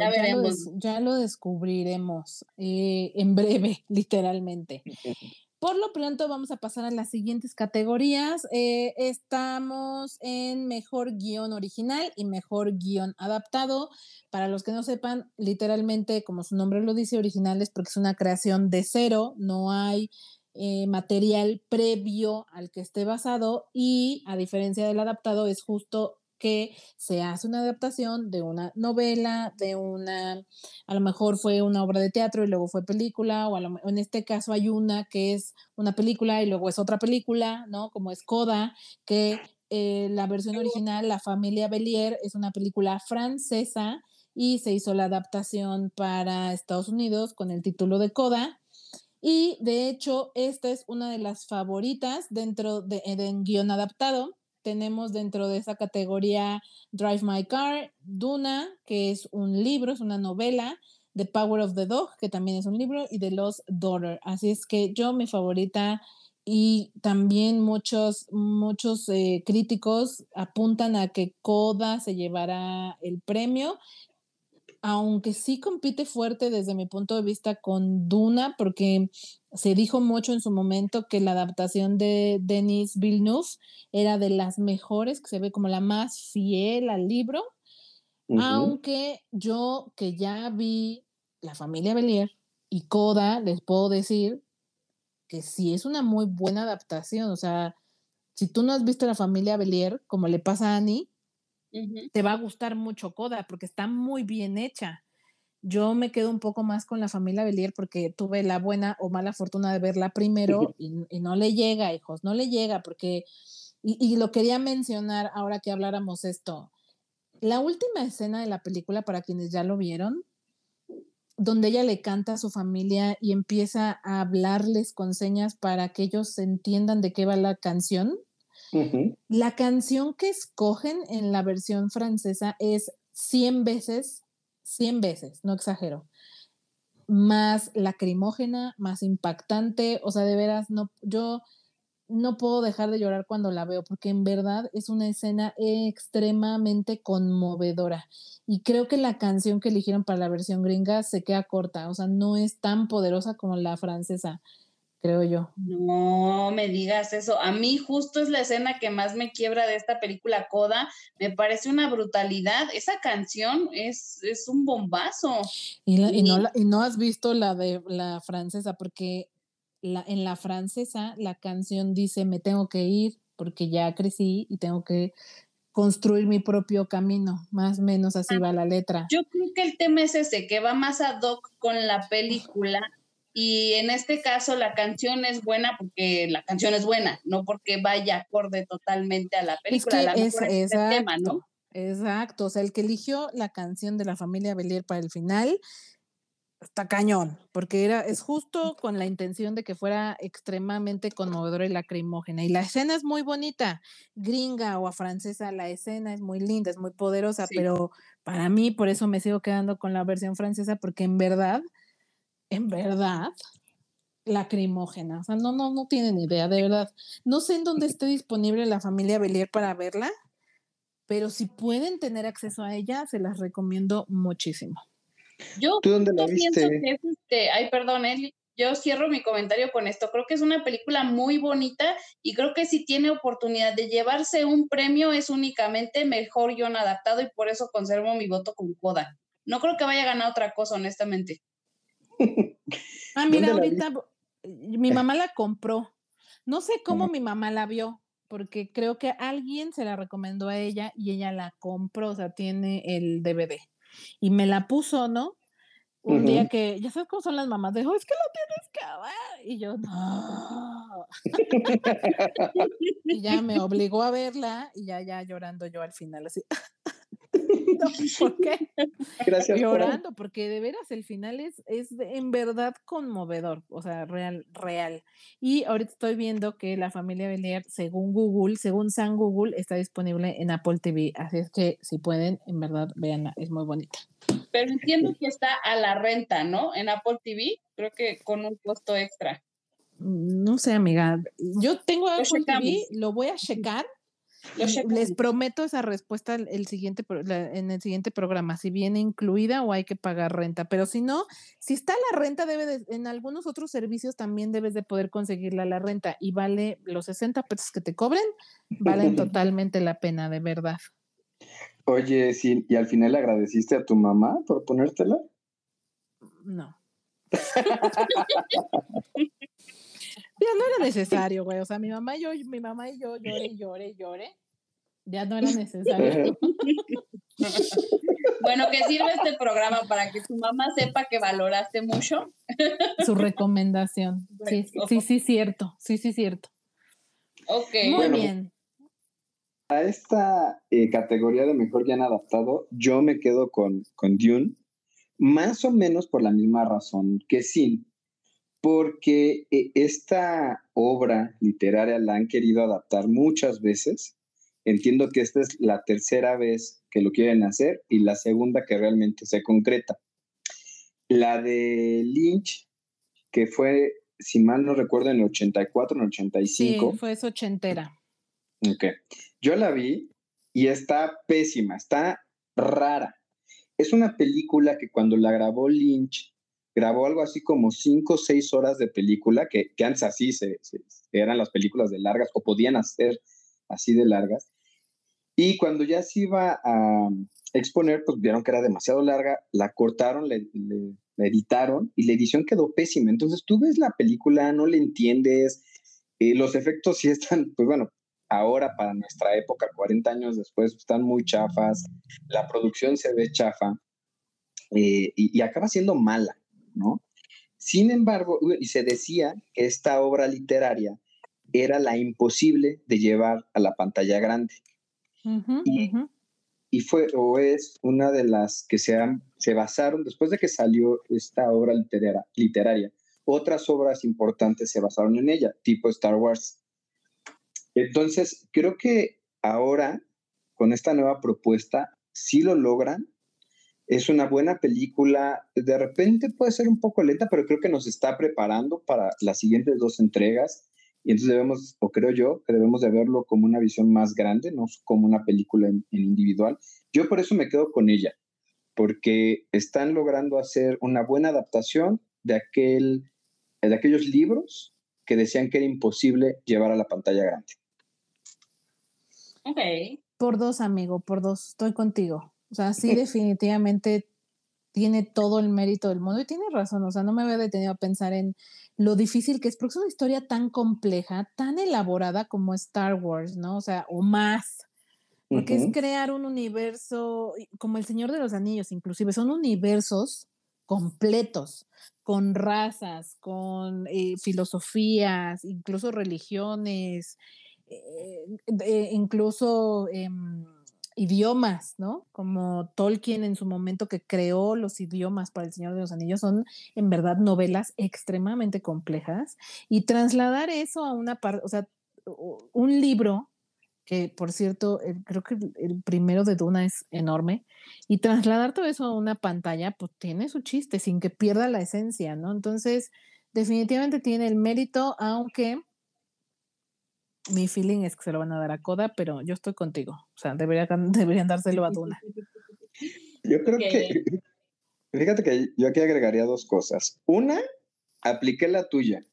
ya, lo, descubriremos eh, en breve, literalmente. Por lo pronto vamos a pasar a las siguientes categorías. Eh, estamos en mejor guion original y mejor guion adaptado. Para los que no sepan, literalmente, como su nombre lo dice, original es porque es una creación de cero, no hay eh, material previo al que esté basado y a diferencia del adaptado es justo que se hace una adaptación de una novela, de una, a lo mejor fue una obra de teatro y luego fue película, o en este caso hay una que es una película y luego es otra película, ¿no? Como es Coda, que eh, la versión original, La familia Bellier, es una película francesa y se hizo la adaptación para Estados Unidos con el título de Coda. Y de hecho, esta es una de las favoritas dentro de, de guion adaptado tenemos dentro de esa categoría Drive My Car, Duna, que es un libro, es una novela, The Power of the Dog, que también es un libro, y The Lost Daughter. Así es que yo, mi favorita, y también muchos, muchos eh, críticos apuntan a que Coda se llevará el premio aunque sí compite fuerte desde mi punto de vista con Duna, porque se dijo mucho en su momento que la adaptación de Denis Villeneuve era de las mejores, que se ve como la más fiel al libro, aunque yo que ya vi La familia Belier y Coda, les puedo decir que sí es una muy buena adaptación, o sea, si tú no has visto La familia Belier, como le pasa a Annie, te va a gustar mucho Coda porque está muy bien hecha. Yo me quedo un poco más con la familia Belier porque tuve la buena o mala fortuna de verla primero y, no le llega, hijos, no le llega porque, y, y, lo quería mencionar ahora que habláramos esto. La última escena de la película, para quienes ya lo vieron, donde ella le canta a su familia y empieza a hablarles con señas para que ellos entiendan de qué va la canción, la canción que escogen en la versión francesa es 100 veces, 100 veces, no exagero, más lacrimógena, más impactante, o sea, de veras, no, yo no puedo dejar de llorar cuando la veo, porque en verdad es una escena extremadamente conmovedora. Y creo que la canción que eligieron para la versión gringa se queda corta, o sea, no es tan poderosa como la francesa creo yo. No me digas eso. A mí justo es la escena que más me quiebra de esta película Coda. Me parece una brutalidad. Esa canción es, es un bombazo. Y, no, y no has visto la de la francesa, porque la, en la francesa la canción dice, me tengo que ir porque ya crecí y tengo que construir mi propio camino, más o menos así ah, va la letra. Yo creo que el tema es ese, que va más ad hoc con la película y en este caso la canción es buena porque la canción es buena, no porque vaya acorde totalmente a la película. Es que es, tema, ¿no? Exacto, o sea, el que eligió la canción de la familia Belier para el final está cañón, porque era, es justo con la intención de que fuera extremadamente conmovedora y lacrimógena. Y la escena es muy bonita, gringa o a francesa, la escena es muy linda, es muy poderosa, pero para mí, por eso me sigo quedando con la versión francesa, porque en verdad, en verdad, lacrimógena. O sea, no, no, no tienen idea, de verdad. No sé en dónde esté disponible la familia Belier para verla, pero si pueden tener acceso a ella, se las recomiendo muchísimo. Yo pienso que es este, ay, perdón, yo cierro mi comentario con esto. Creo que es una película muy bonita y creo que si tiene oportunidad de llevarse un premio es únicamente mejor guion adaptado y por eso conservo mi voto con Coda. No creo que vaya a ganar otra cosa, honestamente. Ah, mira, ahorita mi mamá la compró. No sé cómo mi mamá la vio, porque creo que alguien se la recomendó a ella y ella la compró, o sea, tiene el DVD y me la puso, ¿no? Un día que, ya sabes cómo son las mamás, dijo, es que lo tienes que. Y yo, no. y ya me obligó a verla y ya, ya llorando yo al final, así. ¿Por qué? Gracias. Llorando, porque de veras el final es, es en verdad conmovedor, o sea, real, real. Y ahorita estoy viendo que la familia Belier, según Google, según San Google, está disponible en Apple TV. Así es que si pueden, en verdad, veanla, es muy bonita. Pero entiendo que está a la renta, ¿no? En Apple TV, creo que con un costo extra. No sé, amiga. Yo tengo Apple TV, lo voy a checar les prometo esa respuesta el siguiente, en el siguiente programa, si viene incluida o hay que pagar renta. Pero si no, si está la renta, debe en algunos otros servicios también debes de poder conseguirla la renta y vale los 60 pesos que te cobren, valen totalmente la pena, de verdad. Oye, sí, ¿y al final le agradeciste a tu mamá por ponértela? No. Ya no era necesario, güey. O sea, mi mamá y yo, mi mamá y yo lloré, lloré, lloré. Ya no era necesario. bueno, que sirve este programa para que tu mamá sepa que valoraste mucho. Su recomendación. Sí, sí, sí, cierto. Sí, sí, cierto. Ok. Muy bien. A esta eh, categoría de mejor han adaptado, yo me quedo con, con Dune, más o menos por la misma razón que Sin porque eh, esta obra literaria la han querido adaptar muchas veces. Entiendo que esta es la tercera vez que lo quieren hacer y la segunda que realmente se concreta. La de Lynch, que fue, si mal no recuerdo, en el 84, en el 85. Sí, fue esa ochentera. Ok. Yo la vi y está pésima, está rara. Es una película que cuando la grabó Lynch grabó algo así como cinco o seis horas de película, que, que antes así se, eran las películas de largas o podían hacer así de largas. Y cuando ya se iba a exponer, pues vieron que era demasiado larga, la cortaron, la editaron y la edición quedó pésima. Entonces tú ves la película, no le entiendes, eh, los efectos sí están, pues bueno, ahora para nuestra época, 40 años después, están muy chafas, la producción se ve chafa eh, y acaba siendo mala. ¿No? Sin embargo, y se decía que esta obra literaria era la imposible de llevar a la pantalla grande. y, fue o es una de las que se, se basaron, después de que salió esta obra literaria, literaria, otras obras importantes se basaron en ella, tipo Star Wars. Entonces, creo que ahora, con esta nueva propuesta, sí lo logran es una buena película. De repente puede ser un poco lenta, pero creo que nos está preparando para las siguientes dos entregas. Y entonces debemos, o creo yo, que debemos de verlo como una visión más grande, no como una película en, individual. Yo por eso me quedo con ella, porque están logrando hacer una buena adaptación de, aquel, de aquellos libros que decían que era imposible llevar a la pantalla grande. Ok. Por dos, amigo, por dos, estoy contigo. O sea, sí, definitivamente tiene todo el mérito del mundo y tiene razón, o sea, no me había detenido a pensar en lo difícil que es, porque es una historia tan compleja, tan elaborada como Star Wars, ¿no? O sea, o más, porque es crear un universo como el Señor de los Anillos, inclusive, son universos completos, con razas, con eh, filosofías, incluso religiones, eh, incluso em, idiomas, ¿no? Como Tolkien en su momento que creó los idiomas para El Señor de los Anillos, son en verdad novelas extremadamente complejas y trasladar eso a una parte, o sea, un libro que por cierto, creo que el, primero de Duna es enorme, y trasladar todo eso a una pantalla, pues tiene su chiste, sin que pierda la esencia, ¿no? Entonces, definitivamente tiene el mérito, aunque mi feeling es que se lo van a dar a Coda, pero yo estoy contigo. O sea, debería, deberían dárselo a Duna. Yo creo que, fíjate que yo aquí agregaría dos cosas. Una, apliqué la tuya.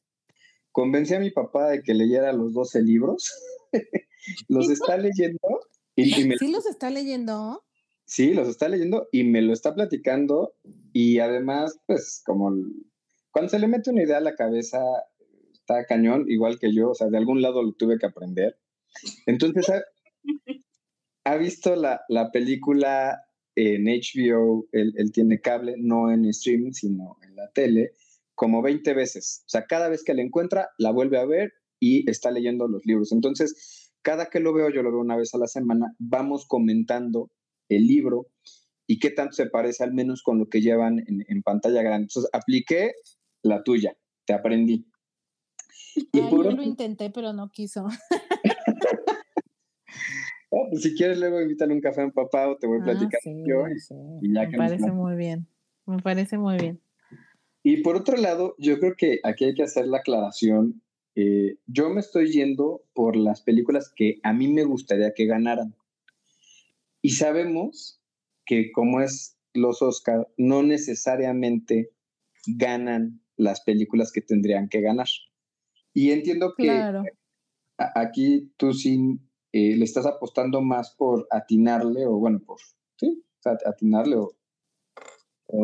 Convencí a mi papá de que leyera los 12 libros. los está leyendo. Y, ¿Sí los está leyendo? Sí, los está leyendo y me lo está platicando. Y además, pues, como cuando se le mete una idea a la cabeza, está cañón, igual que yo, o sea, de algún lado lo tuve que aprender. Entonces, ha, visto la, la, película en HBO, él, él, tiene cable, no en streaming, sino en la tele, como 20 veces. O sea, cada vez que la encuentra, la vuelve a ver y está leyendo los libros. Entonces, cada que lo veo, yo lo veo una vez a la semana, vamos comentando el libro y qué tanto se parece al menos con lo que llevan en, en pantalla grande. Entonces, apliqué la tuya, te aprendí. yo lo intenté, pero no quiso. pues si quieres, luego invítale un café a un papá o te voy a ah, platicar yo. Me parece muy bien. Me parece muy bien. Y por otro lado, yo creo que aquí hay que hacer la aclaración. Eh, yo me estoy yendo por las películas que a mí me gustaría que ganaran. Y sabemos que como es los Oscar, no necesariamente ganan las películas que tendrían que ganar. Y entiendo que aquí tú sí eh, le estás apostando más por atinarle, o bueno, por, sí, atinarle o,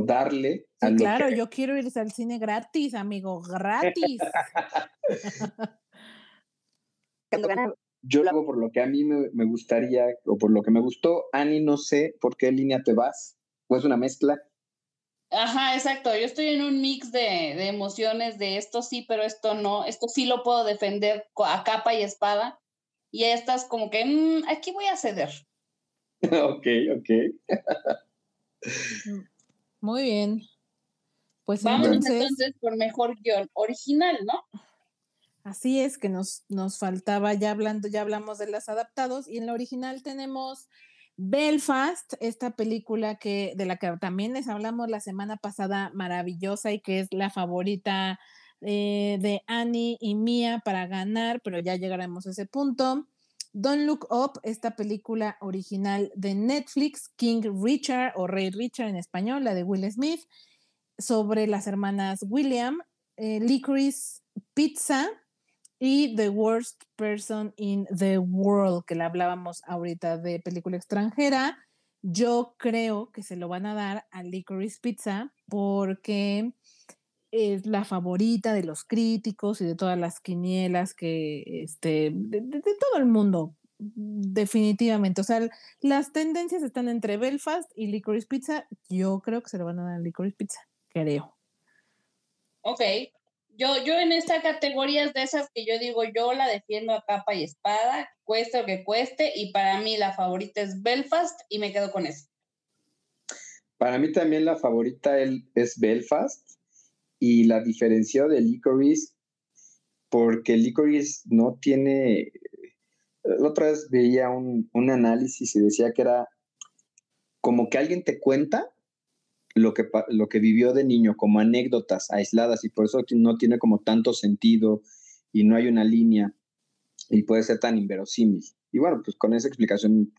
darle. Sí, claro, yo quiero ir al cine gratis, amigo, gratis. yo lo hago por lo que a mí me, me, gustaría o por lo que me gustó. Ani, no sé por qué línea te vas, o es una mezcla. Ajá, exacto. Yo estoy en un mix de, emociones de esto sí, pero esto no. Esto sí lo puedo defender a capa y espada. Y estás como que, mm, aquí voy a ceder. ok, ok. Muy bien. Pues Vamos entonces, por mejor guion original, ¿no? Así es que nos, nos faltaba, ya hablando, ya hablamos de las adaptados, y en la original tenemos Belfast, esta película que, de la que también les hablamos la semana pasada, maravillosa y que es la favorita eh, de Annie y Mia para ganar, pero ya llegaremos a ese punto. Don't Look Up, esta película original de Netflix, King Richard o Rey Richard en español, la de Will Smith, sobre las hermanas William, eh, Licorice Pizza, y The Worst Person in the World, que le hablábamos ahorita de película extranjera. Yo creo que se lo van a dar a Licorice Pizza porque es la favorita de los críticos y de todas las quinielas que, este, de, todo el mundo, definitivamente. O sea, las tendencias están entre Belfast y Licorice Pizza. Yo creo que se lo van a dar a Licorice Pizza, creo. Ok, yo, yo en esta categoría es de esas que yo digo, yo la defiendo a capa y espada, cueste lo que cueste, y para mí la favorita es Belfast y me quedo con eso. Para mí también la favorita es Belfast y la diferenció de Licorice porque Licorice no tiene... La otra vez veía un, un análisis y decía que era como que alguien te cuenta lo que, lo que vivió de niño como anécdotas aisladas y por eso no tiene como tanto sentido y no hay una línea y puede ser tan inverosímil. Y bueno, pues con esa explicación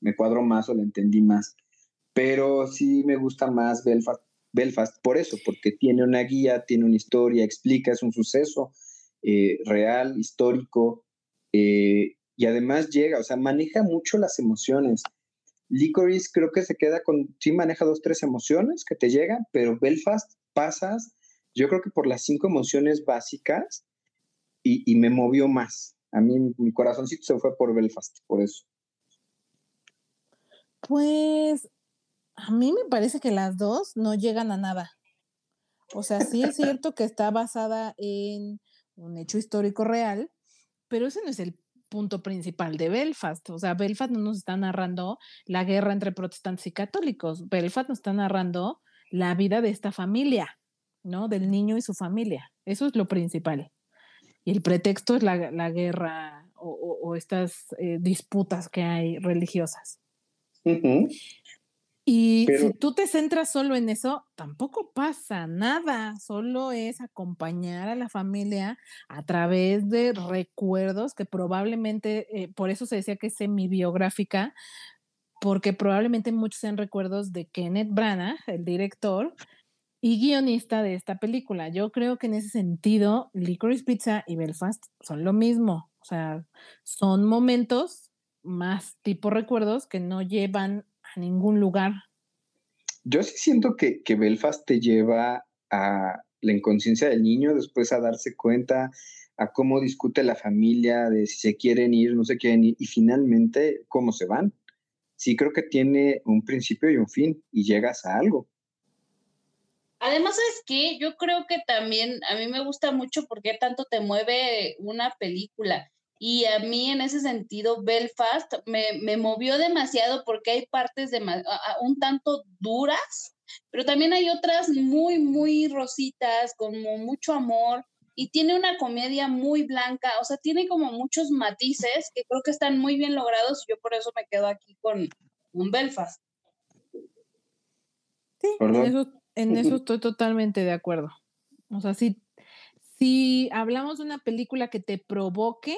me cuadro más o la entendí más. Pero sí me gusta más Belfast, Belfast por eso, porque tiene una guía, tiene una historia, explica, es un suceso eh, real, histórico, eh, y además llega, o sea, maneja mucho las emociones. Licorice creo que se queda con, sí maneja dos, tres emociones que te llegan, pero Belfast pasas, yo creo que por las cinco emociones básicas y, me movió más. A mí mi corazoncito se fue por Belfast, por eso. Pues a mí me parece que las dos no llegan a nada. O sea, sí es cierto que está basada en un hecho histórico real, pero ese no es el punto principal de Belfast. O sea, Belfast no nos está narrando la guerra entre protestantes y católicos. Belfast nos está narrando la vida de esta familia, ¿no? Del niño y su familia. Eso es lo principal. Y el pretexto es la, guerra o, estas eh, disputas que hay religiosas. Y si tú te centras solo en eso, tampoco pasa nada, solo es acompañar a la familia a través de recuerdos que probablemente, eh, por eso se decía que es semi-biográfica, porque probablemente muchos sean recuerdos de Kenneth Branagh, el director y guionista de esta película. Yo creo que en ese sentido, Licorice Pizza y Belfast son lo mismo, o sea, son momentos más tipo recuerdos que no llevan a ningún lugar. Yo sí siento que, que Belfast te lleva a la inconsciencia del niño, después a darse cuenta a cómo discute la familia, de si se quieren ir, no se quieren ir, y finalmente cómo se van. Sí creo que tiene un principio y un fin, y llegas a algo. Además, ¿sabes qué? Yo creo que también a mí me gusta mucho porque tanto te mueve una película. Y a mí en ese sentido, Belfast me, movió demasiado porque hay partes de, un tanto duras, pero también hay otras muy, muy rositas, como mucho amor. Y tiene una comedia muy blanca, o sea, tiene como muchos matices que creo que están muy bien logrados. Y yo por eso me quedo aquí con un Belfast. Sí, en eso, en eso estoy totalmente de acuerdo. O sea, si, si hablamos de una película que te provoque,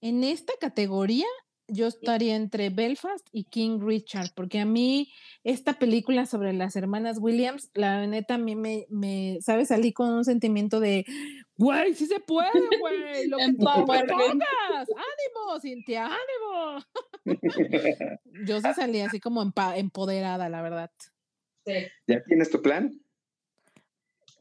en esta categoría yo estaría entre Belfast y King Richard, porque a mí esta película sobre las hermanas Williams, la neta a mí me, me ¿sabes? Salí con un sentimiento de, güey, sí se puede, güey, lo que tú pongas, ánimo, Cintia, ánimo. yo sí salí así como empoderada, la verdad. ¿Ya tienes tu plan?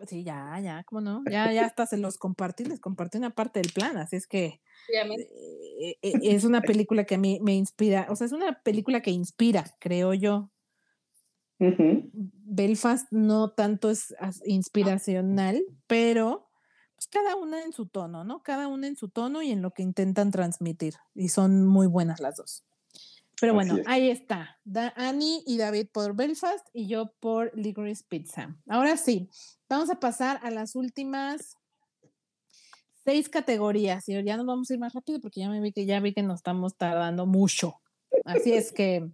Sí, ya, ya, ¿cómo no? Ya, ya hasta se los compartí, les compartí una parte del plan, así es que eh, eh, es una película que a mí me inspira, o sea, es una película que inspira, creo yo. Belfast no tanto es inspiracional, pero pues cada una en su tono, ¿no? Cada una en su tono y en lo que intentan transmitir. Y son muy buenas las dos. Pero bueno, ahí está. Da Annie y David por Belfast y yo por Licorice Pizza. Ahora sí, vamos a pasar a las últimas seis categorías. Y ya nos vamos a ir más rápido porque ya me vi que ya vi que nos estamos tardando mucho. Así es que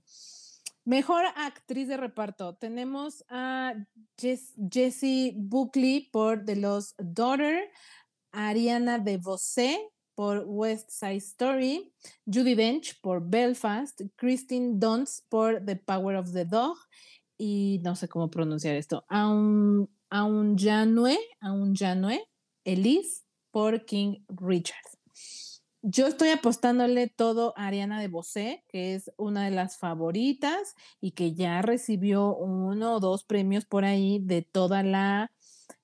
mejor actriz de reparto. Tenemos a Jessie Buckley por The Lost Daughter, Ariana DeVosé por West Side Story, Judy Dench por Belfast, Christine Dunst por The Power of the Dog y no sé cómo pronunciar esto, Aun, Janue, Aun Janue, Elise por King Richard. Yo estoy apostándole todo a Ariana de Bosé, que es una de las favoritas y que ya recibió uno o dos premios por ahí de toda la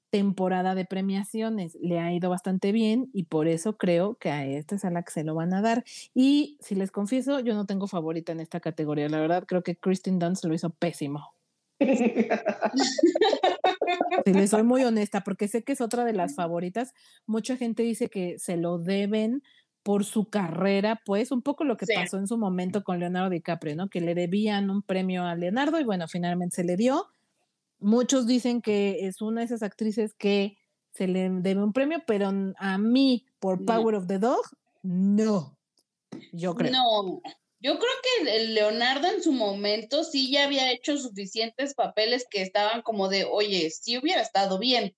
temporada de premiaciones le ha ido bastante bien y por eso creo que a esta es a la que se lo van a dar. Y si les confieso, yo no tengo favorita en esta categoría. La verdad, creo que Kristen Dunst lo hizo pésimo. si les soy muy honesta, porque sé que es otra de las favoritas. Mucha gente dice que se lo deben por su carrera, pues un poco lo que pasó en su momento con Leonardo DiCaprio, ¿no? Que le debían un premio a Leonardo y bueno, finalmente se le dio muchos dicen que es una de esas actrices que se le debe un premio, pero a mí, por Power of the Dog, no. Yo creo. No, yo creo que Leonardo en su momento sí ya había hecho suficientes papeles que estaban como de, oye, sí hubiera estado bien.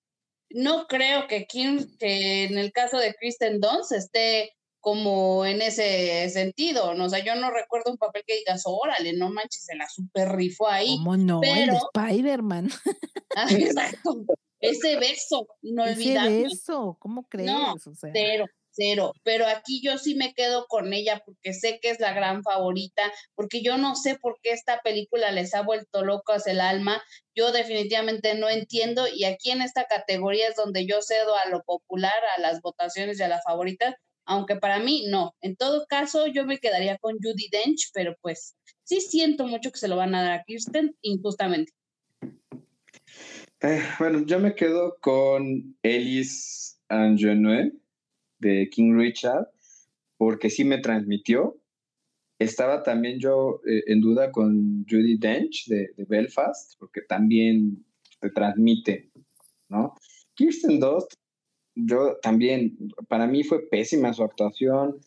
No creo que, Kim, que en el caso de Kristen Dunst esté como en ese sentido, ¿no? O sea, yo no recuerdo un papel que digas, órale, no manches, se la super rifó ahí. ¿Cómo no? Pero... Spider-Man. Ah, exacto. ese beso inolvidable. Ese beso, ¿cómo crees? No, cero, cero. Pero aquí yo sí me quedo con ella porque sé que es la gran favorita, porque yo no sé por qué esta película les ha vuelto locos el alma. Yo definitivamente no entiendo y aquí en esta categoría es donde yo cedo a lo popular, a las votaciones y a la favorita, aunque para mí no. En todo caso, yo me quedaría con Judy Dench, pero pues sí siento mucho que se lo van a dar a Kirsten injustamente. Eh, bueno, yo me quedo con Ellis Angenue de King Richard, porque sí me transmitió. Estaba también yo eh, en duda con Judy Dench de, de, Belfast, porque también te transmite, ¿no? Kirsten Dunst, yo también, para mí fue pésima su actuación.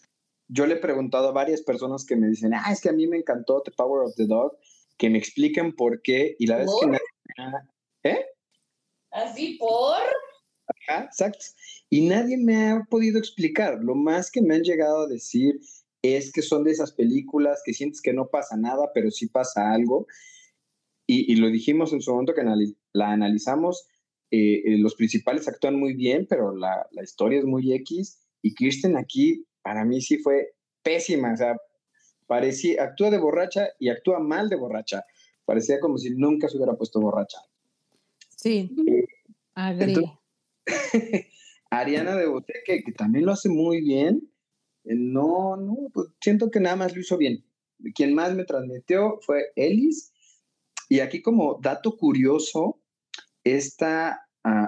Yo le he preguntado a varias personas que me dicen, ah, es que a mí me encantó The Power of the Dog, que me expliquen por qué, y la vez que... ¿Eh? Así por... exacto. Y nadie me ha podido explicar. Lo más que me han llegado a decir es que son de esas películas que sientes que no pasa nada, pero sí pasa algo. Y, y lo dijimos en su momento que la analizamos. Eh, eh, los principales actúan muy bien, pero la, la, historia es muy X. Y Kirsten aquí, para mí sí fue pésima. O sea, parecía, actúa de borracha y actúa mal de borracha. Parecía como si nunca se hubiera puesto borracha. Sí, eh, Ariana de Bote, que, también lo hace muy bien. Eh, no, no, pues siento que nada más lo hizo bien. Quien más me transmitió fue Ellis. Y aquí como dato curioso, esta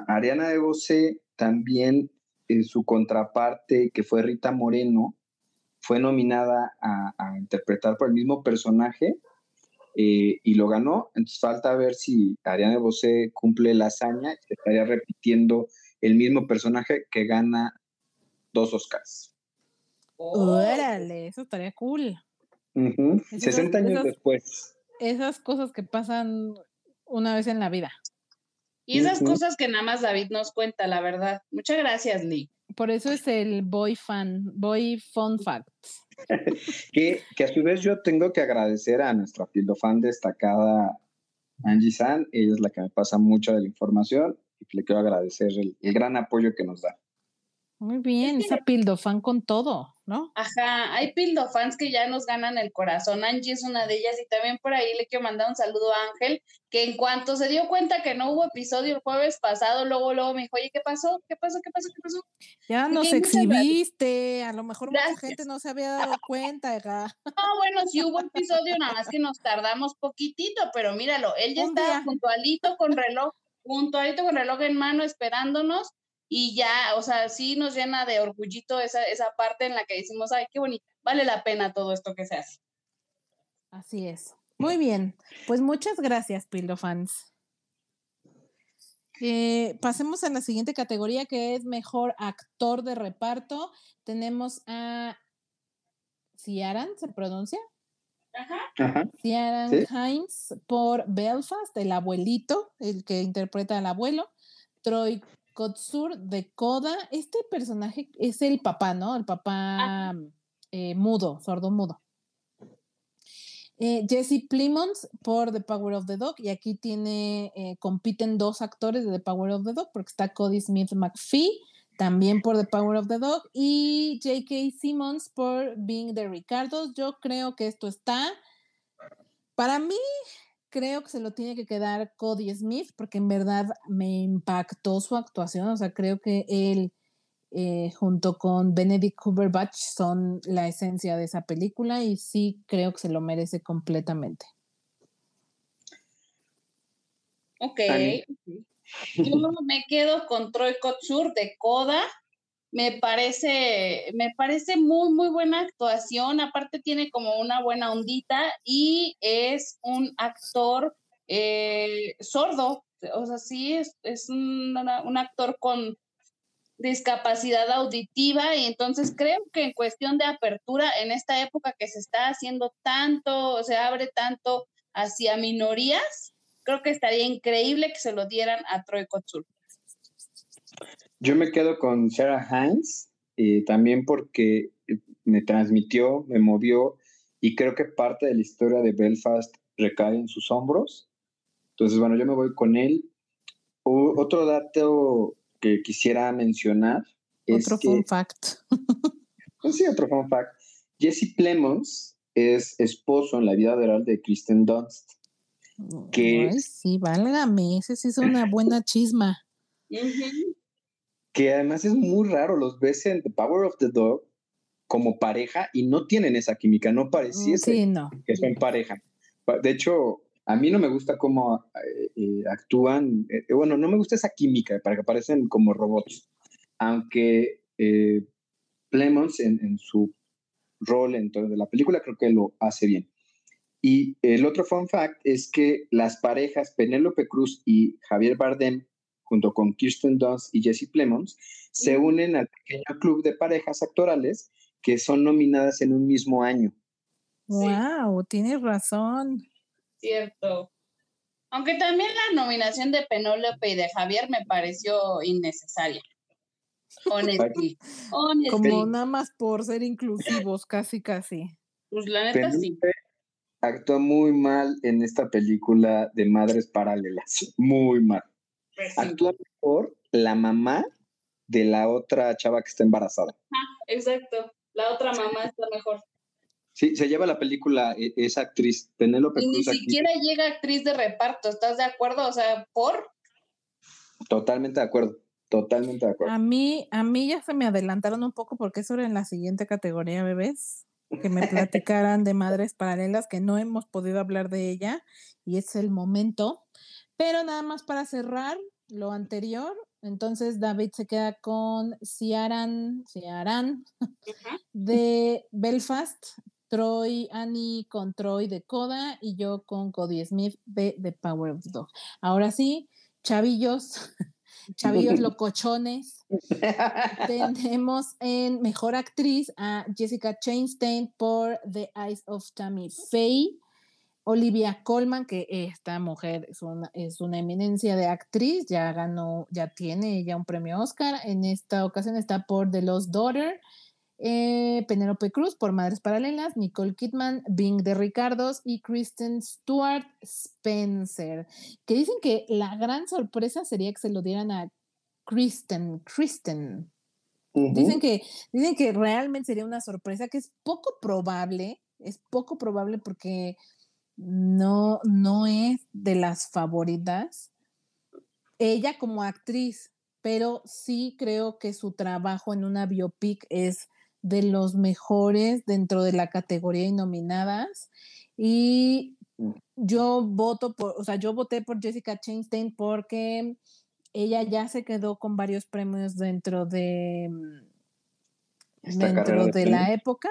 Ariana de Bosé también en su contraparte, que fue Rita Moreno, fue nominada a, a interpretar por el mismo personaje eh, y lo ganó. Entonces falta ver si Ariana Bosé cumple la hazaña y estaría repitiendo el mismo personaje que gana dos Oscars. Órale, eso estaría cool. 60 años después. Esas cosas que pasan una vez en la vida. Y esas cosas que nada más David nos cuenta, la verdad. Muchas gracias, Lee. Por eso es el boy fan, boy fun facts. que, que, a su vez yo tengo que agradecer a nuestra fan destacada Angie San. Ella es la que me pasa mucha de la información y le quiero agradecer el, el gran apoyo que nos da. Muy bien, esa pildofan con todo, ¿no? Ajá, hay pildofans que ya nos ganan el corazón. Angie es una de ellas y también por ahí le quiero mandar un saludo a Ángel, que en cuanto se dio cuenta que no hubo episodio el jueves pasado, luego, luego me dijo, oye, ¿qué pasó? ¿Qué pasó? ¿Qué pasó? ¿Qué pasó? Ya nos exhibiste, a lo mejor mucha gente no se había dado cuenta, hija. No, bueno, sí hubo episodio, nada más que nos tardamos poquitito, pero míralo, él ya estaba puntualito con reloj, puntualito con reloj en mano esperándonos y ya, o sea, sí nos llena de orgullito esa, esa parte en la que decimos, ay, qué bonito, vale la pena todo esto que se hace. Así es. Muy bien, pues muchas gracias, Pildofans. Eh, pasemos a la siguiente categoría que es mejor actor de reparto. Tenemos a Ciaran, ¿se pronuncia? Ajá. Ciaran Hines por Belfast, el abuelito, el que interpreta al abuelo. Troy Kotsur de Koda. Este personaje es el papá, ¿no? El papá eh, mudo, sordo mudo. Eh, Jesse Plimons por The Power of the Dog. Y aquí tiene, eh, compiten dos actores de The Power of the Dog, porque está Cody Smith McPhee, también por The Power of the Dog, y J.K. Simmons por Being the Ricardos. Yo creo que esto está. Para mí, creo que se lo tiene que quedar Cody Smith porque en verdad me impactó su actuación. O sea, creo que él eh, junto con Benedict Cumberbatch son la esencia de esa película y sí creo que se lo merece completamente. Ok. Yo me quedo con Troy Kotsur de Coda me parece, me parece muy, muy buena actuación. Aparte tiene como una buena ondita y es un actor eh, sordo. O sea, sí, es, es un, un, actor con discapacidad auditiva y entonces creo que en cuestión de apertura en esta época que se está haciendo tanto, se abre tanto hacia minorías, creo que estaría increíble que se lo dieran a Troy Kotsur. Yo me quedo con Sarah Hines, eh, también porque eh, me transmitió, me movió y creo que parte de la historia de Belfast recae en sus hombros. Entonces, bueno, yo me voy con él. otro dato que quisiera mencionar. Otro fun fact. sí, otro fun fact. Jesse Plemons es esposo en la vida real de Kristen Dunst. Que, Ay, sí, válgame, ese sí es una buena chisma. Que además es muy raro, los ves en The Power of the Dog como pareja y no tienen esa química, no pareciese no. que son pareja. De hecho, a mí no me gusta cómo eh, eh, actúan, eh, bueno, no me gusta esa química para que parecen como robots, aunque Plemons en, en, su rol en toda la película creo que lo hace bien. Y el otro fun fact es que las parejas Penélope Cruz y Javier Bardem, junto con Kirsten Dunst y Jesse Plemons, se unen al pequeño club de parejas actorales que son nominadas en un mismo año. Wow, tienes razón. Cierto. Aunque también la nominación de Penélope y de Javier me pareció innecesaria. Honestly. Como nada más por ser inclusivos, casi, casi. Pues la neta sí. Actuó muy mal en esta película de Madres Paralelas. Muy mal. Pues Actúa mejor la mamá de la otra chava que está embarazada. Ah, exacto. La otra mamá está mejor. Sí, se lleva la película e, esa actriz, Penélope Y ni siquiera llega actriz de reparto, ¿estás de acuerdo? O sea, ¿por? Totalmente de acuerdo. Totalmente de acuerdo. A mí, a mí ya se me adelantaron un poco porque eso era en la siguiente categoría, bebés, que me platicaran de madres paralelas, que no hemos podido hablar de ella y es el momento. Pero nada más para cerrar lo anterior, entonces David se queda con Ciaran, Ciaran de Belfast, Troy, Annie con Troy de Coda y yo con Cody Smith de The Power of the Dog. Ahora sí, chavillos, chavillos locochones. Tenemos en mejor actriz a Jessica Chastain por The Eyes of Tammy Faye. Olivia Colman, que esta mujer es una, es una eminencia de actriz, ya ganó, ya tiene ya un premio Oscar. En esta ocasión está por The Lost Daughter. Eh, Penélope Cruz por Madres Paralelas, Nicole Kidman, Bing de Ricardos y Kristen Stewart Spencer, que dicen que la gran sorpresa sería que se lo dieran a Kristen, Kristen. Dicen que dicen que realmente sería una sorpresa que es poco probable, es poco probable porque no, no es de las favoritas. Ella como actriz, pero sí creo que su trabajo en una biopic es de los mejores dentro de la categoría y nominadas. Y yo voto por, o sea, yo voté por Jessica Chastain porque ella ya se quedó con varios premios dentro de dentro de, la época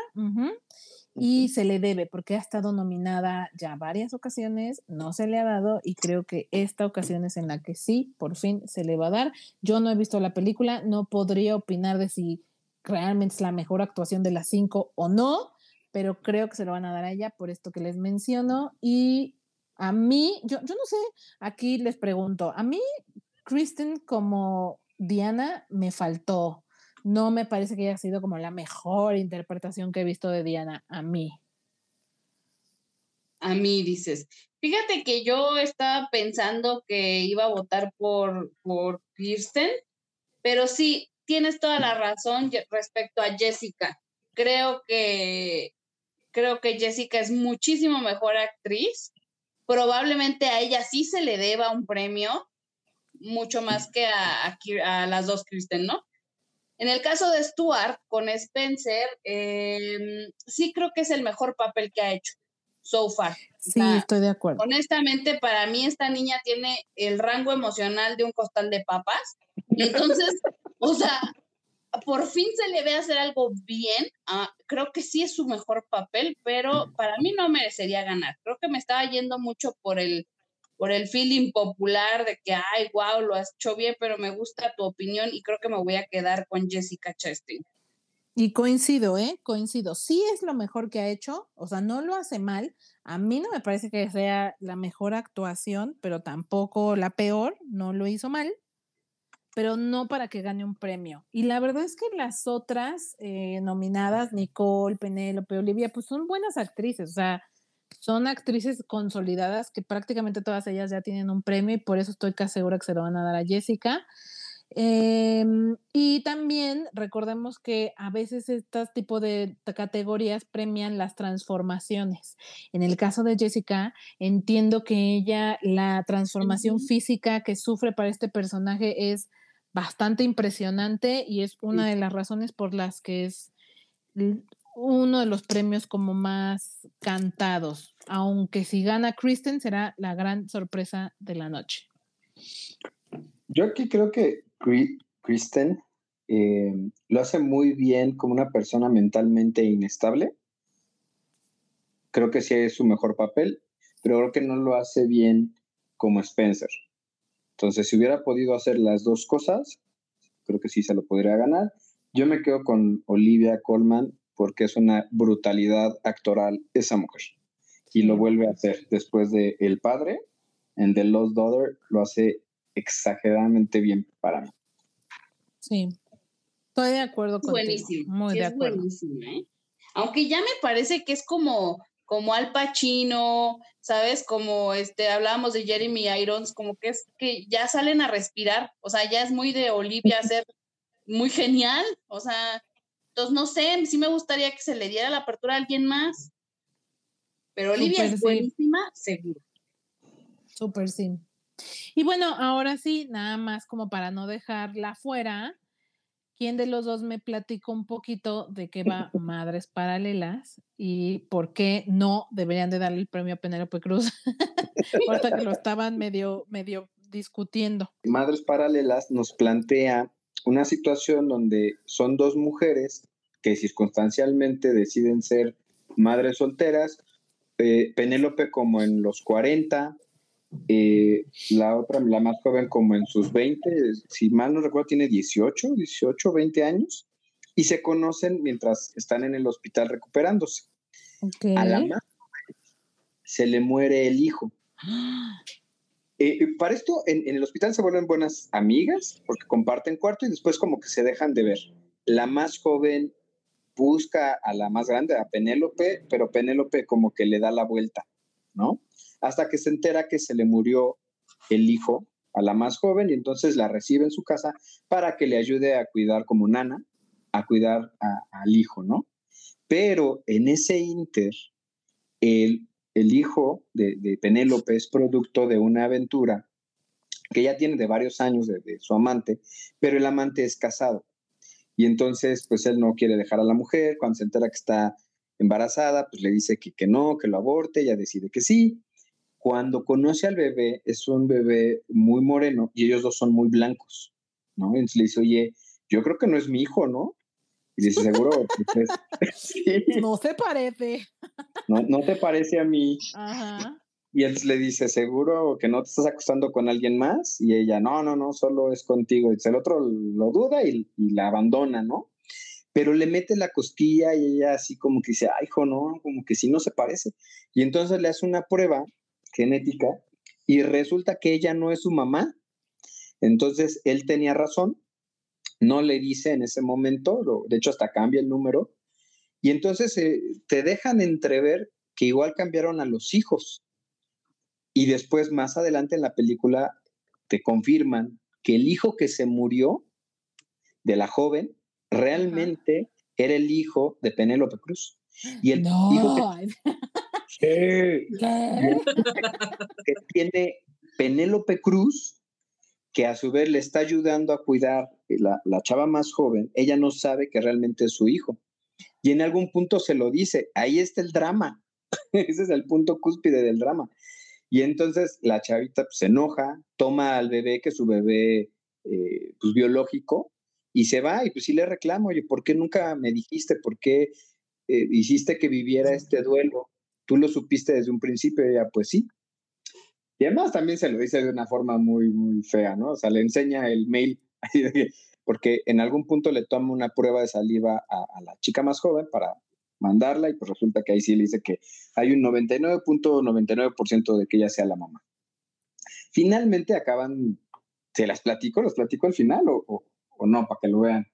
y se le debe porque ha estado nominada ya varias ocasiones, no se le ha dado y creo que esta ocasión es en la que sí, por fin se le va a dar. Yo no he visto la película, no podría opinar de si realmente es la mejor actuación de las cinco o no, pero creo que se lo van a dar a ella por esto que les menciono. Y a mí, yo, yo no sé, aquí les pregunto, a mí Kristen como Diana me faltó no me parece que haya sido como la mejor interpretación que he visto de Diana a mí. A mí dices. Fíjate que yo estaba pensando que iba a votar por, por Kirsten, pero sí, tienes toda la razón respecto a Jessica. Creo que creo que Jessica es muchísimo mejor actriz. Probablemente a ella sí se le deba un premio, mucho más que a, a las dos Kristen, ¿no? En el caso de Stuart con Spencer, em, sí creo que es el mejor papel que ha hecho so far. Sí, estoy de acuerdo. Honestamente, para mí esta niña tiene el rango emocional de un costal de papas. Entonces, o sea, por fin se le ve hacer algo bien. Ah, creo que sí es su mejor papel, pero para mí no merecería ganar. Creo que me estaba yendo mucho por el por el feeling popular de que, ay, wow, lo has hecho bien, pero me gusta tu opinión y creo que me voy a quedar con Jessica Chastain. Y coincido, ¿eh? Coincido. Sí es lo mejor que ha hecho, o sea, no lo hace mal. A mí no me parece que sea la mejor actuación, pero tampoco la peor, no lo hizo mal, pero no para que gane un premio. Y la verdad es que las otras eh, nominadas, Nicole, Penélope, Olivia, pues son buenas actrices, o sea, son actrices consolidadas que prácticamente todas ellas ya tienen un premio y por eso estoy casi segura que se lo van a dar a Jessica. Em, y también recordemos que a veces este tipo de categorías premian las transformaciones. En el caso de Jessica, entiendo que ella, la transformación física que sufre para este personaje es bastante impresionante y es una de las razones por las que es uno de los premios como más cantados, aunque si gana Kristen será la gran sorpresa de la noche. Yo aquí creo que Kristen eh, lo hace muy bien como una persona mentalmente inestable. Creo que sí es su mejor papel, pero creo que no lo hace bien como Spencer. Entonces, si hubiera podido hacer las dos cosas, creo que sí se lo podría ganar. Yo me quedo con Olivia Colman porque es una brutalidad actoral esa mujer. Y lo vuelve a hacer después de El Padre, en The Lost Daughter, lo hace exageradamente bien para mí. Sí, estoy de acuerdo con Buenísimo. Muy de acuerdo. ¿eh? Aunque ya me parece que es como, como Al Pacino, ¿sabes? Como este, hablábamos de Jeremy Irons, como que es que ya salen a respirar, o sea, ya es muy de Olivia ser muy genial, o sea, entonces no sé, sí me gustaría que se le diera la apertura a alguien más. Pero Olivia es buenísima, seguro. Súper sí. Y bueno, ahora sí, nada más como para no dejarla fuera, ¿quién de los dos me platicó un poquito de qué va Madres Paralelas y por qué no deberían de darle el premio a Penélope Cruz? Ahorita que lo estaban medio, medio discutiendo. Madres Paralelas nos plantea una situación donde son dos mujeres que circunstancialmente deciden ser madres solteras, eh, Penélope como en los 40, eh, la otra, la más joven, como en sus 20, si mal no recuerdo, tiene 18, 18, 20 años, y se conocen mientras están en el hospital recuperándose. A la más se le muere el hijo. Eh, para esto, en, el hospital se vuelven buenas amigas porque comparten cuarto y después como que se dejan de ver. La más joven busca a la más grande, a Penélope, pero Penélope como que le da la vuelta, ¿no? hasta que se entera que se le murió el hijo a la más joven y entonces la recibe en su casa para que le ayude a cuidar como nana, a cuidar al hijo, ¿no? Pero en ese inter, el, el hijo de, Penélope es producto de una aventura que ya tiene de varios años de, su amante, pero el amante es casado. Y entonces, pues él no quiere dejar a la mujer, cuando se entera que está embarazada, pues le dice que, que no, que lo aborte, ella decide que sí, cuando conoce al bebé, es un bebé muy moreno y ellos dos son muy blancos, ¿no? Entonces le dice, oye, yo creo que no es mi hijo, ¿no? Y dice, seguro. Pues, no se parece. No, no te parece a mí. Ajá. Y él le dice, seguro que no te estás acostando con alguien más. Y ella, no, no, no, solo es contigo. Y el otro lo duda y, y la abandona, ¿no? Pero le mete la costilla y ella así como que dice, ay, hijo, no, como que sí no se parece. Y entonces le hace una prueba genética y resulta que ella no es su mamá. Entonces él tenía razón, no le dice en ese momento, de hecho hasta cambia el número, y entonces eh, te dejan entrever que igual cambiaron a los hijos. Y después, más adelante en la película, te confirman que el hijo que se murió de la joven realmente era el hijo de Penélope Cruz. Y el hijo que tiene Penélope Cruz, que a su vez le está ayudando a cuidar la, la chava más joven, ella no sabe que realmente es su hijo. Y en algún punto se lo dice, ahí está el drama. Ese es el punto cúspide del drama. Y entonces la chavita pues, se enoja, toma al bebé, que es su bebé eh, pues, biológico, y se va y pues sí le reclamo, oye, ¿por qué nunca me dijiste? ¿Por qué eh, hiciste que viviera este duelo? tú lo supiste desde un principio, y ella, pues sí. Y además también se lo dice de una forma muy, muy fea, ¿no? O sea, le enseña el mail, porque en algún punto le toma una prueba de saliva a, la chica más joven para mandarla y pues resulta que ahí sí le dice que hay un 99.99% de que ella sea la mamá. Finalmente acaban, ¿se las platico? ¿Los platico al final o, o no, para que lo vean?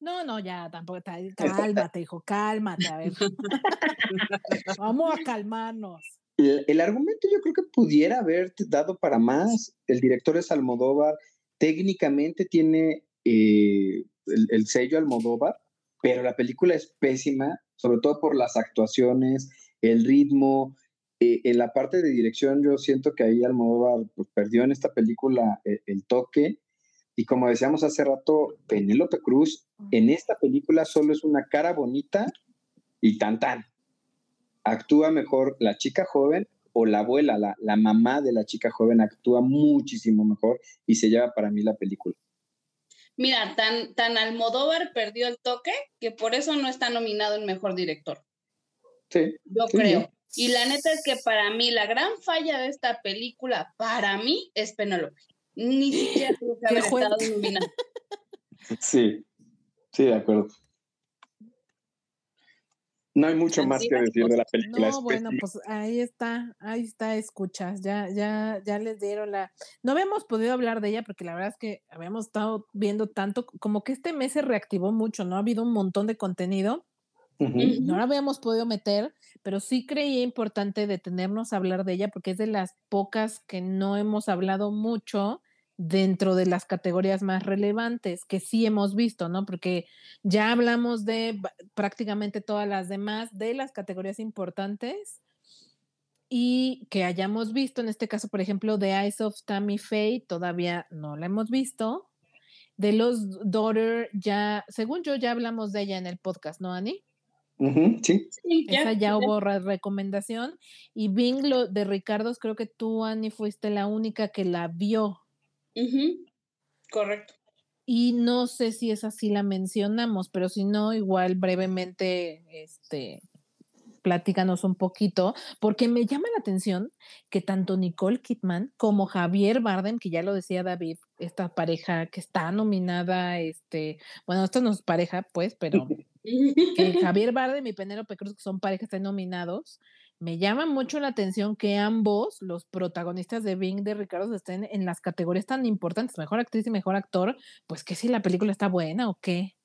No, no, ya tampoco. Cálmate, hijo, cálmate. A ver. Vamos a calmarnos. El, argumento yo creo que pudiera haber dado para más. El director es Almodóvar. Técnicamente tiene eh, el, sello Almodóvar, pero la película es pésima, sobre todo por las actuaciones, el ritmo. Eh, en la parte de dirección yo siento que ahí Almodóvar pues, perdió en esta película eh, el toque y como decíamos hace rato, Penélope Cruz en esta película solo es una cara bonita y tan tan. Actúa mejor la chica joven o la abuela, la, la mamá de la chica joven actúa muchísimo mejor y se lleva para mí la película. Mira, tan, tan Almodóvar perdió el toque que por eso no está nominado el mejor director. Sí. Yo creo. Y la neta es que para mí la gran falla de esta película, para mí, es Penélope. Ni siquiera tuvo que haber estado Sí, sí, de acuerdo. No hay mucho más que decir de la película. No, bueno, pues ahí está, ahí está, escuchas, ya, ya, ya les dieron la. No habíamos podido hablar de ella porque la verdad es que habíamos estado viendo tanto, como que este mes se reactivó mucho, ¿no? Ha habido un montón de contenido. No la habíamos podido meter, pero sí creía importante detenernos a hablar de ella porque es de las pocas que no hemos hablado mucho dentro de las categorías más relevantes que sí hemos visto, ¿no? Porque ya hablamos de prácticamente todas las demás de las categorías importantes y que hayamos visto, en este caso, por ejemplo, The Eyes of Tammy Faye, todavía no la hemos visto. De los Daughter, ya, según yo, ya hablamos de ella en el podcast, ¿no, Ani? sí. Esa ya hubo recomendación. Y Bing, lo de Ricardo, creo que tú, Ani, fuiste la única que la vio. Correcto. Y no sé si es así la mencionamos, pero si no, igual brevemente, este, platícanos un poquito, porque me llama la atención que tanto Nicole Kidman como Javier Bardem, que ya lo decía David, esta pareja que está nominada, este, bueno, esto no es pareja, pues, pero que Javier Bardem y Penélope Cruz, que son parejas, están nominados, me llama mucho la atención que ambos, los protagonistas de Bing de Ricardo, estén en las categorías tan importantes, mejor actriz y mejor actor, pues que si la película está buena o qué.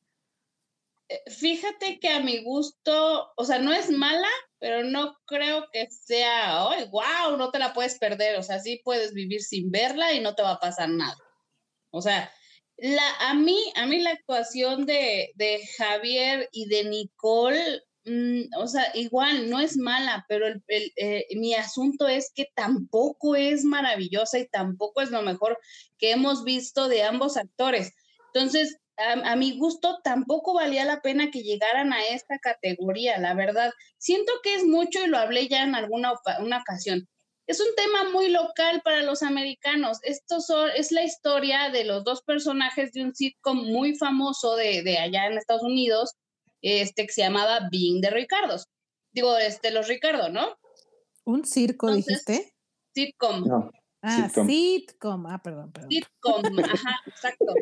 Eh, fíjate que a mi gusto, o sea, no es mala, pero no creo que sea, ¡ay, wow! No te la puedes perder, o sea, sí puedes vivir sin verla y no te va a pasar nada. O sea, la, a mí, a mí la actuación de, de Javier y de Nicole Mm, o sea, igual no es mala, pero el, eh, mi asunto es que tampoco es maravillosa y tampoco es lo mejor que hemos visto de ambos actores. Entonces, a, mi gusto tampoco valía la pena que llegaran a esta categoría, la verdad. Siento que es mucho y lo hablé ya en alguna una ocasión. Es un tema muy local para los americanos. Esto es la historia de los dos personajes de un sitcom muy famoso de, de allá en Estados Unidos, este que se llamaba Being de Ricardos. Digo, este, los Ricardo, ¿no? ¿Un circo dijiste? Sitcom. Ah, sitcom. Ah, perdón, perdón. Sitcom, ajá, exacto.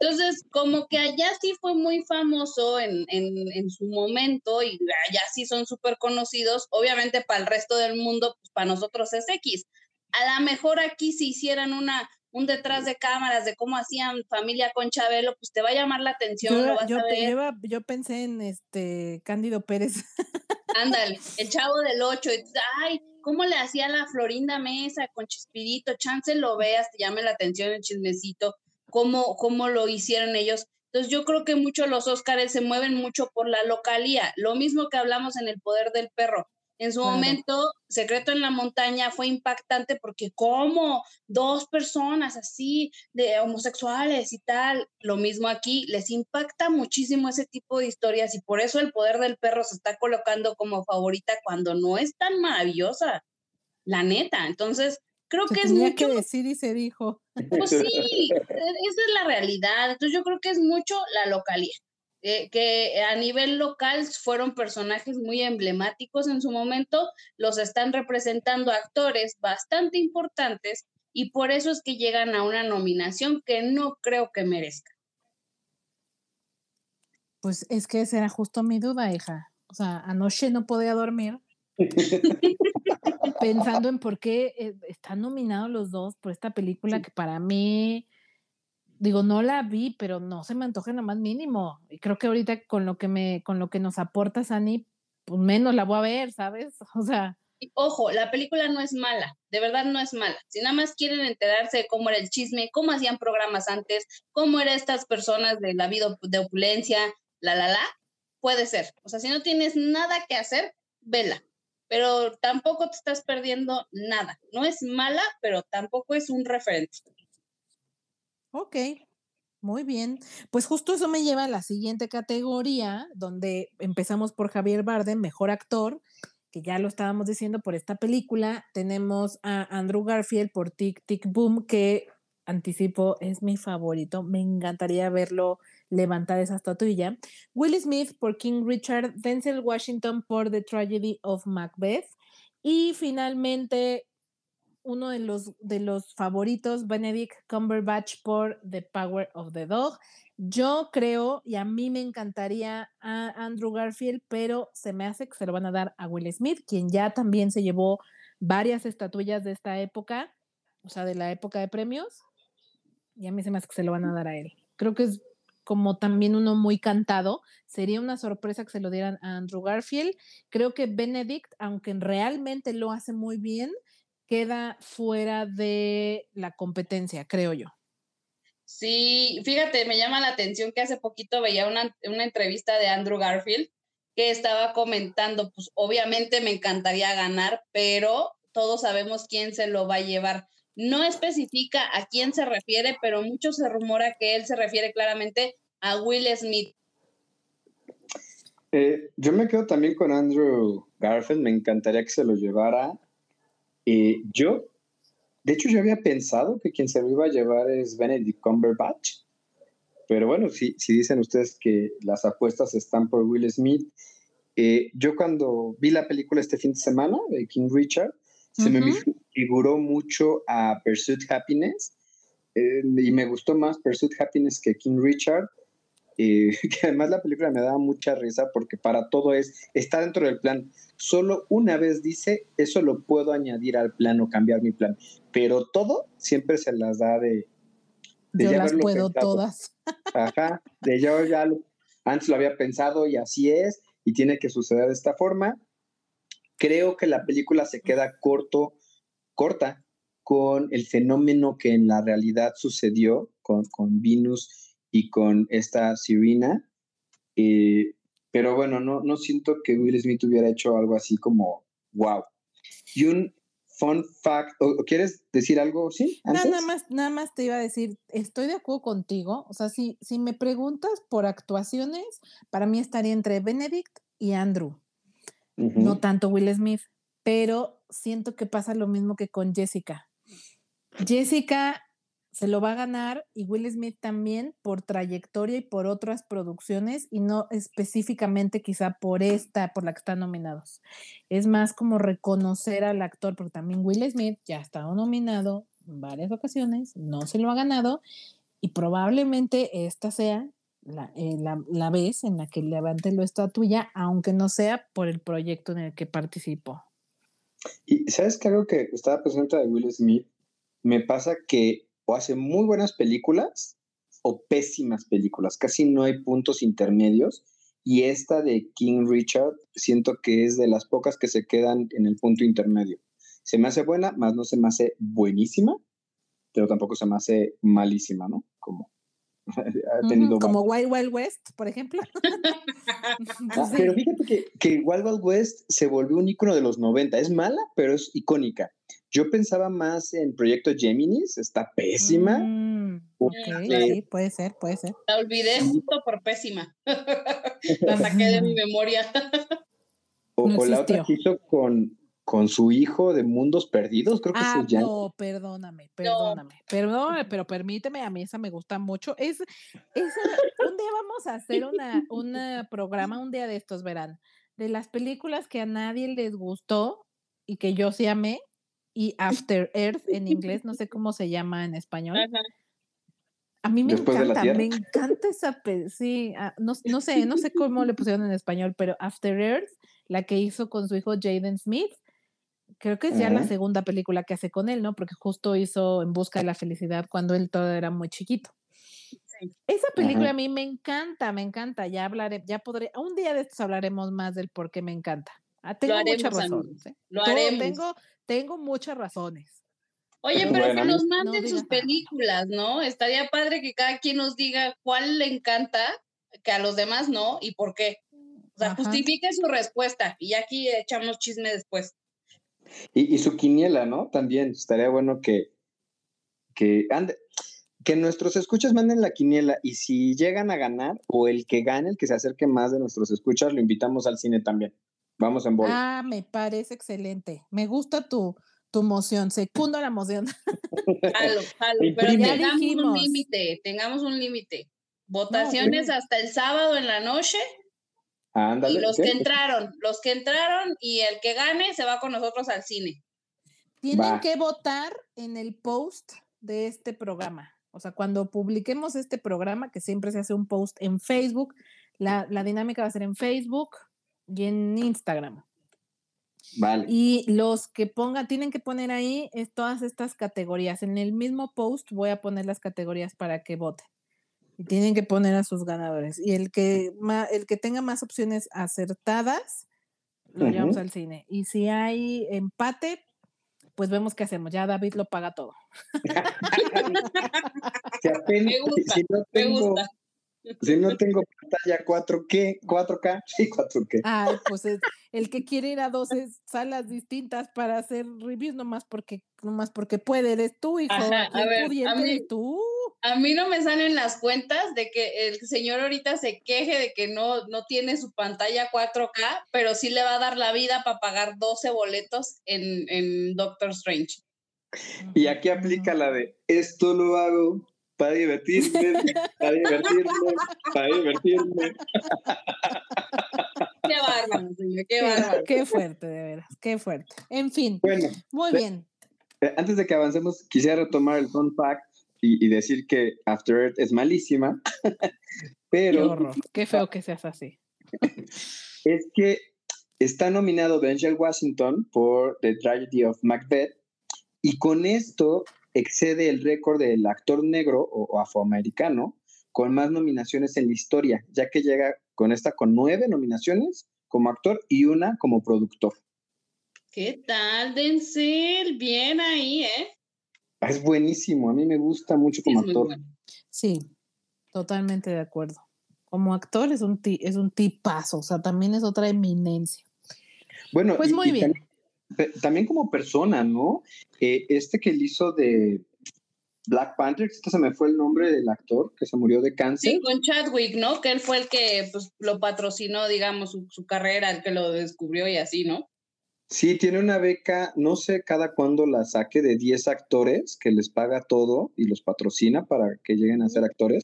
Entonces, como que allá sí fue muy famoso en, en, su momento y allá sí son súper conocidos. Obviamente para el resto del mundo, pues para nosotros es X. A lo mejor aquí si hicieran una un detrás de cámaras de cómo hacían familia con Chabelo, pues te va a llamar la atención, yo, lo vas yo, a ver. Yo, pensé en este Cándido Pérez. Ándale, el chavo del 8, ay, ¿cómo le hacía la Florinda Mesa con Chispirito? Chance lo veas, te llame la atención el chismecito, cómo, cómo lo hicieron ellos. Entonces yo creo que mucho los Óscares se mueven mucho por la localía, lo mismo que hablamos en El Poder del Perro en su momento, Secreto en la Montaña fue impactante porque como dos personas así de homosexuales y tal, lo mismo aquí, les impacta muchísimo ese tipo de historias y por eso el poder del perro se está colocando como favorita cuando no es tan maravillosa, la neta. Entonces, creo que es mucho... que decir y se dijo. Pues sí, e-, esa es la realidad. Entonces yo creo que es mucho la localidad. Eh, que a nivel local fueron personajes muy emblemáticos en su momento, los están representando actores bastante importantes y por eso es que llegan a una nominación que no creo que merezca. Pues es que esa era justo mi duda, hija. O sea, anoche no podía dormir pensando en por qué eh, están nominados los dos por esta película que para mí digo, no la vi, pero no se me antoja lo más mínimo. Y creo que ahorita con lo que me, con lo que nos aporta Sani, pues menos la voy a ver, ¿sabes? O sea. Ojo, la película no es mala, de verdad no es mala. Si nada más quieren enterarse de cómo era el chisme, cómo hacían programas antes, cómo eran estas personas de la vida de opulencia, la la la, puede ser. O sea, si no tienes nada que hacer, vela. Pero tampoco te estás perdiendo nada. No es mala, pero tampoco es un referente. Ok, muy bien. Pues justo eso me lleva a la siguiente categoría, donde empezamos por Javier Bardem, mejor actor, que ya lo estábamos diciendo por esta película. Tenemos a Andrew Garfield por Tic Tic Boom, que anticipo es mi favorito. Me encantaría verlo levantar esa estatuilla. Will Smith por King Richard, Denzel Washington por The Tragedy of Macbeth. Y finalmente uno de los, de los favoritos, Benedict Cumberbatch por The Power of the Dog. Yo creo, y a mí me encantaría a Andrew Garfield, pero se me hace que se lo van a dar a Will Smith, quien ya también se llevó varias estatuillas de esta época, o sea, de la época de premios, y a mí se me hace que se lo van a dar a él. Creo que es como también uno muy cantado. Sería una sorpresa que se lo dieran a Andrew Garfield. Creo que Benedict, aunque realmente lo hace muy bien, queda fuera de la competencia, creo yo. Sí, fíjate, me llama la atención que hace poquito veía una, entrevista de Andrew Garfield que estaba comentando, pues obviamente me encantaría ganar, pero todos sabemos quién se lo va a llevar. No especifica a quién se refiere, pero mucho se rumora que él se refiere claramente a Will Smith. Eh, yo me quedo también con Andrew Garfield, me encantaría que se lo llevara. Eh, yo, de hecho, yo había pensado que quien se lo iba a llevar es Benedict Cumberbatch, pero bueno, si, si dicen ustedes que las apuestas están por Will Smith, eh, yo cuando vi la película este fin de semana de King Richard, se me figuró mucho a Pursuit Happiness eh, y me gustó más Pursuit Happiness que King Richard. que además la película me daba mucha risa porque para todo es, está dentro del plan. Solo una vez dice, eso lo puedo añadir al plan o cambiar mi plan. Pero todo siempre se las da de... de yo las puedo todas. Ajá, de yo ya antes lo había pensado y así es, y tiene que suceder de esta forma. Creo que la película se queda corto, corta con el fenómeno que en la realidad sucedió con, con Venus y con esta Sirena. Eh, pero bueno, no, no siento que Will Smith hubiera hecho algo así como wow. Y un fun fact, ¿o, quieres decir algo? Sí. nada más, nada más te iba a decir, estoy de acuerdo contigo. O sea, si, si me preguntas por actuaciones, para mí estaría entre Benedict y Andrew no tanto Will Smith, pero siento que pasa lo mismo que con Jessica. Jessica se lo va a ganar y Will Smith también por trayectoria y por otras producciones y no específicamente quizá por esta, por la que están nominados. Es más como reconocer al actor, porque también Will Smith ya ha estado nominado en varias ocasiones, no se lo ha ganado y probablemente esta sea la, eh, la, la, vez en la que levante la estatua, aunque no sea por el proyecto en el que participó. Y sabes que algo que estaba presente de Will Smith, me pasa que o hace muy buenas películas o pésimas películas, casi no hay puntos intermedios. Y esta de King Richard, siento que es de las pocas que se quedan en el punto intermedio. Se me hace buena, más no se me hace buenísima, pero tampoco se me hace malísima, ¿no? Como como Wild Wild West, por ejemplo. Ah, pero fíjate que, que, Wild Wild West se volvió un icono de los 90. Es mala, pero es icónica. Yo pensaba más en Proyecto Géminis, está pésima. Mm, sí, puede ser, puede ser. La olvidé justo por pésima. la saqué de mi memoria. o, la otra que hizo con, con su hijo de Mundos Perdidos, creo que ah, se llama. No, perdóname, perdóname, perdóname, pero permíteme, a mí esa me gusta mucho. Es, es un día vamos a hacer una, un programa, un día de estos, verán, de las películas que a nadie les gustó y que yo sí amé, y After Earth en inglés, no sé cómo se llama en español. A mí me encanta, me encanta esa, sí, ah, no, no sé, no sé cómo le pusieron en español, pero After Earth, la que hizo con su hijo Jaden Smith, creo que es ya la segunda película que hace con él, ¿no? Porque justo hizo En Busca de la Felicidad cuando él todavía era muy chiquito. Esa película Ajá. a mí me encanta, me encanta. Ya hablaré, ya podré, un día de estos hablaremos más del por qué me encanta. Ah, tengo muchas haremos, razones. ¿eh? Lo Todo- haremos. tengo, tengo muchas razones. Oye, Bueno, pero que nos No manden sus películas, ¿no? Estaría padre que cada quien nos diga cuál le encanta, que a los demás no, y por qué. O sea, Ajá. justifique su respuesta y aquí echamos chisme después. Y, y su quiniela, ¿no? También estaría bueno que, que ande, que nuestros escuchas manden la quiniela y si llegan a ganar o el que gane, el que se acerque más de nuestros escuchas, lo invitamos al cine también. Vamos en bola. Ah, me parece excelente. Me gusta tu, tu moción. Secundo la moción. Jalo, jalo, pero. Ya tengamos un límite, tengamos un límite. Votaciones hasta el sábado en la noche Ándale. y los ¿qué? que entraron, los que entraron y el que gane se va con nosotros al cine. Tienen Va. que votar en el post de este programa. O sea, cuando publiquemos este programa, que siempre se hace un post en Facebook, la, la dinámica va a ser en Facebook y en Instagram. Vale. Y los que pongan, tienen que poner ahí es todas estas categorías. En el mismo post voy a poner las categorías para que voten. Y tienen que poner a sus ganadores. Y el que, ma- el que tenga más opciones acertadas, lo llevamos al cine. Y si hay empate, pues vemos qué hacemos. Ya David lo paga todo. Si apenas- Me gusta, si no Me tengo, gusta. Si no tengo pantalla 4, ¿qué? 4K, sí, 4K. Ay, pues es- el que quiere ir a 12 salas distintas para hacer reviews, nomás porque, nomás porque puede, eres tú, hijo. Ajá, a el ver, a pudiente mí- eres tú. A mí no me salen las cuentas de que el señor ahorita se queje de que no, no tiene su pantalla 4K, pero sí le va a dar la vida para pagar 12 boletos en, en Doctor Strange. Y aquí aplica la de esto lo hago para divertirme, para divertirme, para divertirme. Qué bárbaro, señor, qué Qué, bárbaro. qué fuerte, de veras, qué fuerte. En fin, Bueno, muy bien. eh, antes de que avancemos, quisiera retomar el fun fact y, y decir que After Earth es malísima, Qué pero horror, qué feo que seas así. es que está nominado Denzel Washington por The Tragedy of Macbeth y con esto excede el récord del actor negro o, o afroamericano con más nominaciones en la historia, ya que llega con esta con nueve nominaciones como actor y una como productor. ¿Qué tal, Denzel? Bien ahí, ¿eh? Es buenísimo, a mí me gusta mucho como actor. bueno. Sí, totalmente de acuerdo. Como actor es un, ti- es un tipazo, o sea, también es otra eminencia. Bueno, Pues y- muy y bien. También, también como persona, ¿no? Eh, este que él hizo de Black Panther, este se me fue el nombre del actor que se murió de cáncer. Sí, con Chadwick, ¿no? Que él fue el que pues, lo patrocinó, digamos, su, su carrera, el que lo descubrió y así, ¿no? Sí, tiene una beca, no sé cada cuándo la saque, de 10 actores que les paga todo y los patrocina para que lleguen a ser actores.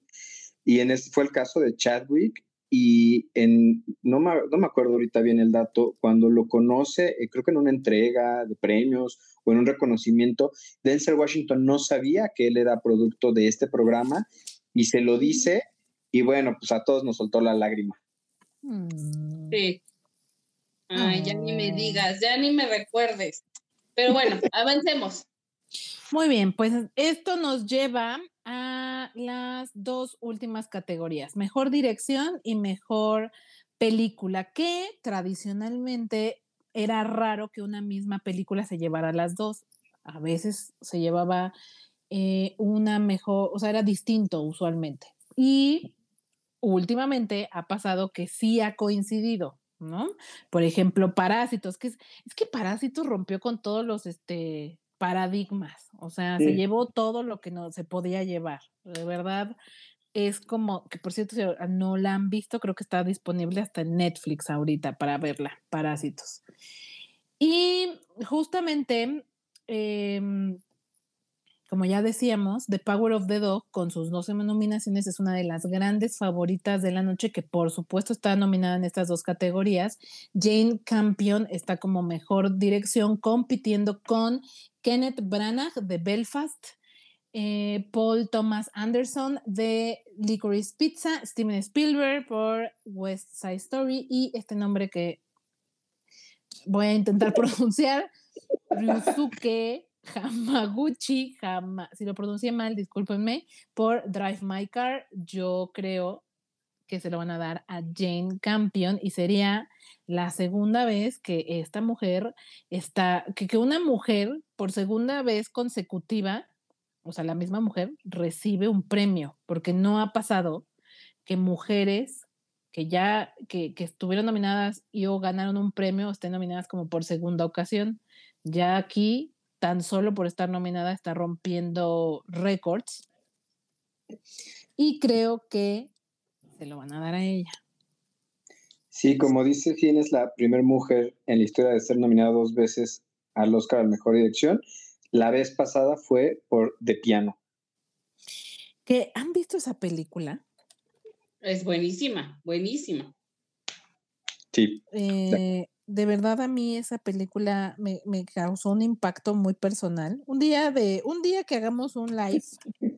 Y en este fue el caso de Chadwick. Y en, no me, no me acuerdo ahorita bien el dato, cuando lo conoce, eh, creo que en una entrega de premios o en un reconocimiento, Denzel Washington no sabía que él era producto de este programa y se lo dice y bueno, pues a todos nos soltó la lágrima. Mm. Sí. Ay, ya ni me Ah. digas, ya ni me recuerdes. Pero bueno, avancemos. Muy bien, pues esto nos lleva a las dos últimas categorías, mejor dirección y mejor película, que tradicionalmente era raro que una misma película se llevara las dos. A veces se llevaba eh, una mejor, o sea, era distinto usualmente. Y últimamente ha pasado que sí ha coincidido, ¿no? Por ejemplo, Parásitos, que es, es que Parásitos rompió con todos los este, paradigmas, o sea, se llevó todo lo que no se podía llevar. De verdad, es como, que por cierto, si no la han visto, creo que está disponible hasta en Netflix ahorita para verla, Parásitos. Y justamente, em, como ya decíamos, The Power of the Dog, con sus 12 nominaciones, es una de las grandes favoritas de la noche, que por supuesto está nominada en estas dos categorías. Jane Campion está como mejor dirección, compitiendo con Kenneth Branagh de Belfast, eh, Paul Thomas Anderson de Licorice Pizza, Steven Spielberg por West Side Story y este nombre que voy a intentar pronunciar, Ryusuke Hamaguchi, si lo pronuncié mal, discúlpenme, por Drive My Car. Yo creo que se lo van a dar a Jane Campion y sería la segunda vez que esta mujer está, que, que una mujer por segunda vez consecutiva, o sea, la misma mujer, recibe un premio, porque no ha pasado que mujeres que ya, que, que estuvieron nominadas y o ganaron un premio, estén nominadas como por segunda ocasión. Ya aquí, tan solo por estar nominada, está rompiendo récords. Y creo que se lo van a dar a ella. Sí, como dice, Fien es la primera mujer en la historia de ser nominada dos veces al Oscar a la Mejor Dirección. La vez pasada fue por De Piano. ¿Que han visto esa película? Es buenísima, buenísima. Sí. Eh, de verdad a mí esa película me, me, causó un impacto muy personal. Un día de, un día que hagamos un live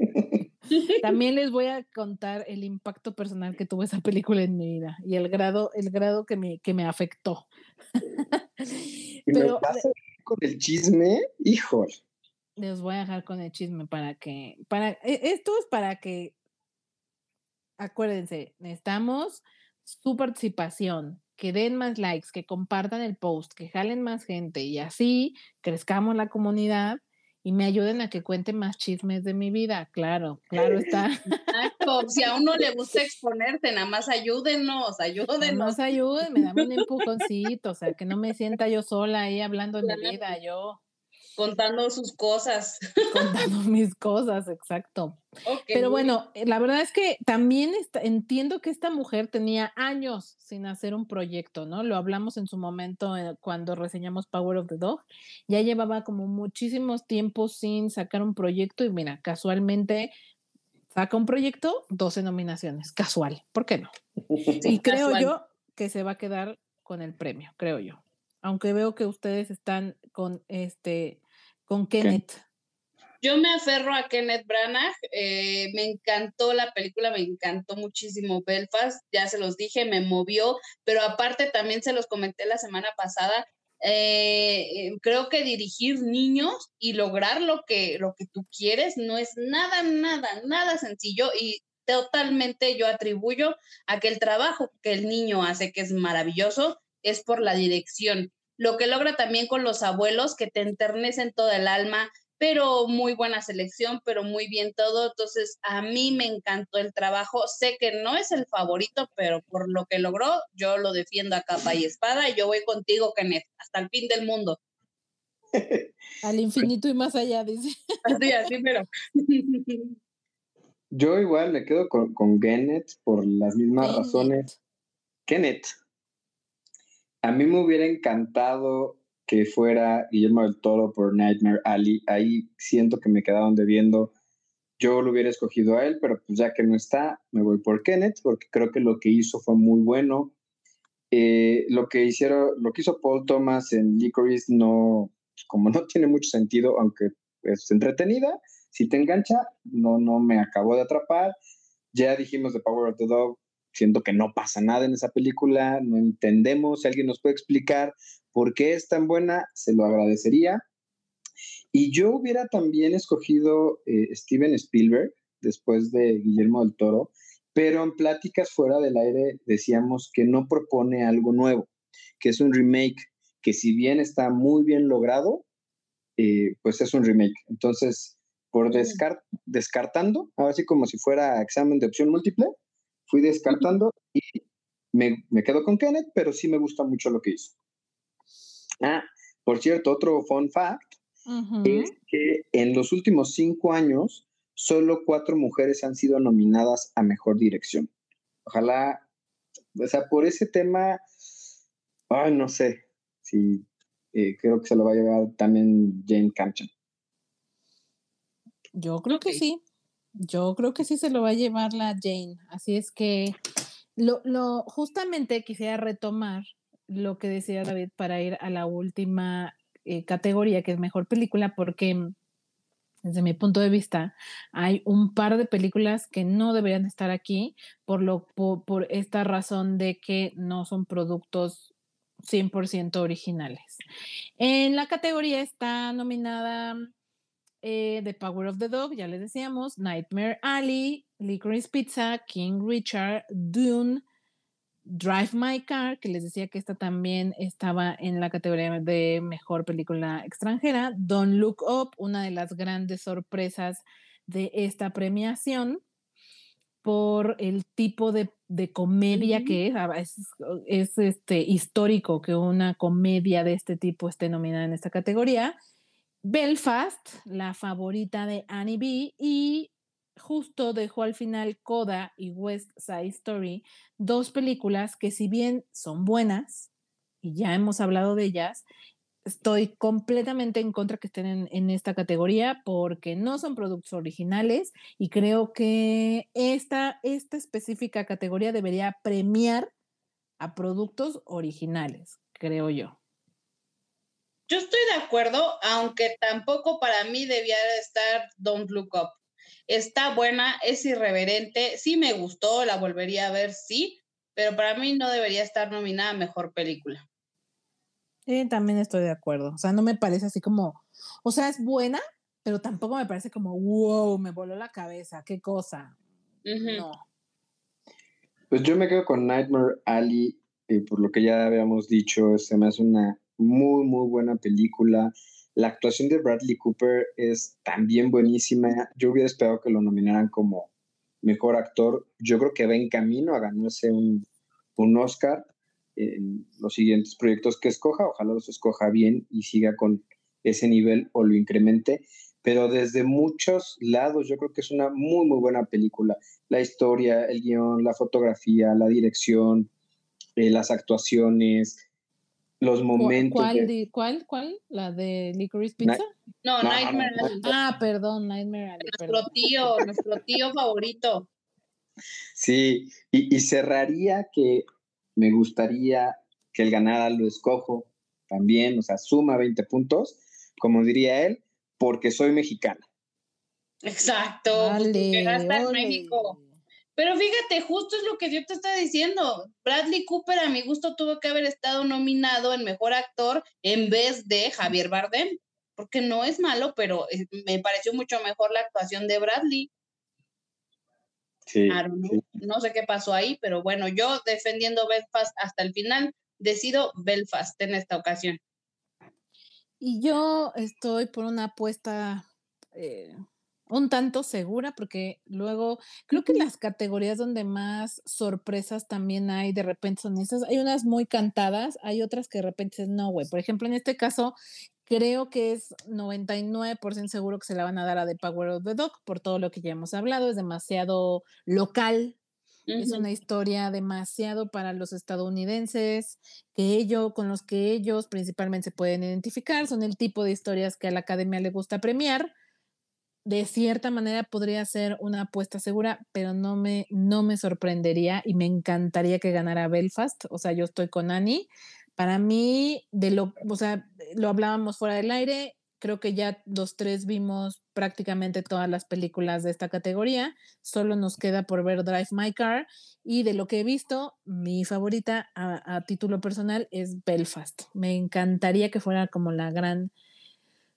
También les voy a contar el impacto personal que tuvo esa película en mi vida y el grado, el grado que me, que me afectó. Pero con el chisme, híjole. Les voy a dejar con el chisme para que, para, e, esto es para que, acuérdense, necesitamos su participación, que den más likes, que compartan el post, que jalen más gente y así crezcamos la comunidad y me ayuden a que cuente más chismes de mi vida. Claro, claro está. Si a uno le gusta exponerse, nada más ayúdenos, ayúdenos. Nada más ayúdenme, dame un empujoncito, o sea, que no me sienta yo sola ahí hablando de mi vida, yo contando sus cosas. Contando mis cosas, exacto. Pero bueno, eh, la verdad es que también entiendo que esta mujer tenía años sin hacer un proyecto, ¿no? Lo hablamos en su momento eh, cuando reseñamos Power of the Dog. Ya llevaba como muchísimos tiempos sin sacar un proyecto y mira, casualmente saca un proyecto, 12 nominaciones, casual, ¿por qué no? y creo yo que se va a quedar con el premio, creo yo. Aunque veo que ustedes están con este con Kenneth. Yo me aferro a Kenneth Branagh, eh, me encantó la película, me encantó muchísimo Belfast, ya se los dije, me movió, pero aparte también se los comenté la semana pasada, eh, eh, creo que dirigir niños y lograr lo que, lo que tú quieres no es nada, nada, nada sencillo y totalmente yo atribuyo a que el trabajo que el niño hace, que es maravilloso, es por la dirección lo que logra también con los abuelos, que te enternecen toda el alma, pero muy buena selección, pero muy bien todo. Entonces, a mí me encantó el trabajo. Sé que no es el favorito, pero por lo que logró, yo lo defiendo a capa y espada y yo voy contigo, Kenneth, hasta el fin del mundo. Al infinito y más allá, dice. Así, así, pero. Yo igual me quedo con, con Kenneth por las mismas razones. Kenneth. A mí me hubiera encantado que fuera Guillermo del Toro por Nightmare Alley. Ahí siento que me quedaron debiendo. Yo lo hubiera escogido a él, pero pues ya que no está, me voy por Kenneth, porque creo que lo que hizo fue muy bueno. Eh, lo que hicieron, lo que hizo Paul Thomas en Licorice no, como no tiene mucho sentido, aunque es entretenida, si te engancha, no, no me acabó de atrapar. Ya dijimos de Power of the Dog, siento que no pasa nada en esa película, no entendemos, si alguien nos puede explicar por qué es tan buena, se lo agradecería. Y yo hubiera también escogido eh, Steven Spielberg después de Guillermo del Toro, pero en pláticas fuera del aire decíamos que no propone algo nuevo, que es un remake, que si bien está muy bien logrado, eh, pues es un remake. Entonces, por descart descartando, así como si fuera examen de opción múltiple, fui descartando y me, me quedo con Kenneth, pero sí me gusta mucho lo que hizo. Ah, por cierto, otro fun fact es que en los últimos cinco años solo cuatro mujeres han sido nominadas a mejor dirección. Ojalá, o sea, por ese tema, ay, no sé si eh, creo que se lo va a llevar también Jane Campion. Yo creo que sí. Yo creo que sí se lo va a llevar la Jane. Así es que lo, lo justamente quisiera retomar lo que decía David para ir a la última eh, categoría, que es mejor película, porque desde mi punto de vista, hay un par de películas que no deberían estar aquí por, lo, por esta razón de que no son productos 100% originales. En la categoría está nominada eh, The Power of the Dog, ya les decíamos, Nightmare Alley, Licorice Pizza, King Richard, Dune, Drive My Car, que les decía que esta también estaba en la categoría de mejor película extranjera, Don't Look Up, una de las grandes sorpresas de esta premiación por el tipo de, comedia que es. Ah, es. Es, este, histórico que una comedia de este tipo esté nominada en esta categoría. Belfast, la favorita de Annie B, y justo dejó al final Coda y West Side Story, dos películas que si bien son buenas, y ya hemos hablado de ellas, estoy completamente en contra que estén en, esta categoría porque no son productos originales y creo que esta, esta específica categoría debería premiar a productos originales, creo yo. Yo estoy de acuerdo, aunque tampoco para mí debía estar Don't Look Up. Está buena, es irreverente, sí me gustó, la volvería a ver, sí, pero para mí no debería estar nominada a Mejor Película. Sí, también estoy de acuerdo. O sea, no me parece así como, o sea, es buena, pero tampoco me parece como, wow, me voló la cabeza, qué cosa. No. Pues yo me quedo con Nightmare Alley, eh, por lo que ya habíamos dicho, se me hace una muy, muy buena película. La actuación de Bradley Cooper es también buenísima. Yo hubiera esperado que lo nominaran como mejor actor. Yo creo que va en camino a ganarse un, un Oscar en los siguientes proyectos que escoja. Ojalá los escoja bien y siga con ese nivel o lo incremente. Pero desde muchos lados yo creo que es una muy, muy buena película. La historia, el guion, la fotografía, la dirección, eh, las actuaciones, los momentos. ¿Cuál, ¿Cuál, cuál? ¿La de Licorice Pizza? No, Nightmare Ah, perdón, Nightmare Alley. Nuestro tío, nuestro tío favorito. Sí, y, cerraría que me gustaría que el ganara lo escojo también, o sea, suma 20 puntos, como diría él, porque soy mexicana. Exacto, porque gasta en México. Pero fíjate, justo es lo que yo te está diciendo. Bradley Cooper, a mi gusto, tuvo que haber estado nominado en mejor actor en vez de Javier Bardem, porque no es malo, pero eh, me pareció mucho mejor la actuación de Bradley. Sí, No sé qué pasó ahí, pero bueno, yo defendiendo Belfast hasta el final, decido Belfast en esta ocasión. Y yo estoy por una apuesta eh, un tanto segura, porque luego creo que las categorías donde más sorpresas también hay, de repente son esas, hay unas muy cantadas, hay otras que de repente no, güey. Por ejemplo, en este caso, creo que es 99% seguro que se la van a dar a The Power of the Dog por todo lo que ya hemos hablado, es demasiado local. Es una historia demasiado para los estadounidenses, que ellos, con los que ellos principalmente se pueden identificar, son el tipo de historias que a la academia le gusta premiar de cierta manera podría ser una apuesta segura, pero no me, no me sorprendería y me encantaría que ganara Belfast. O sea, yo estoy con Annie. Para mí, de lo, o sea, lo hablábamos fuera del aire, creo que ya los tres vimos prácticamente todas las películas de esta categoría. Solo nos queda por ver Drive My Car. Y de lo que he visto, mi favorita a, a título personal es Belfast. Me encantaría que fuera como la gran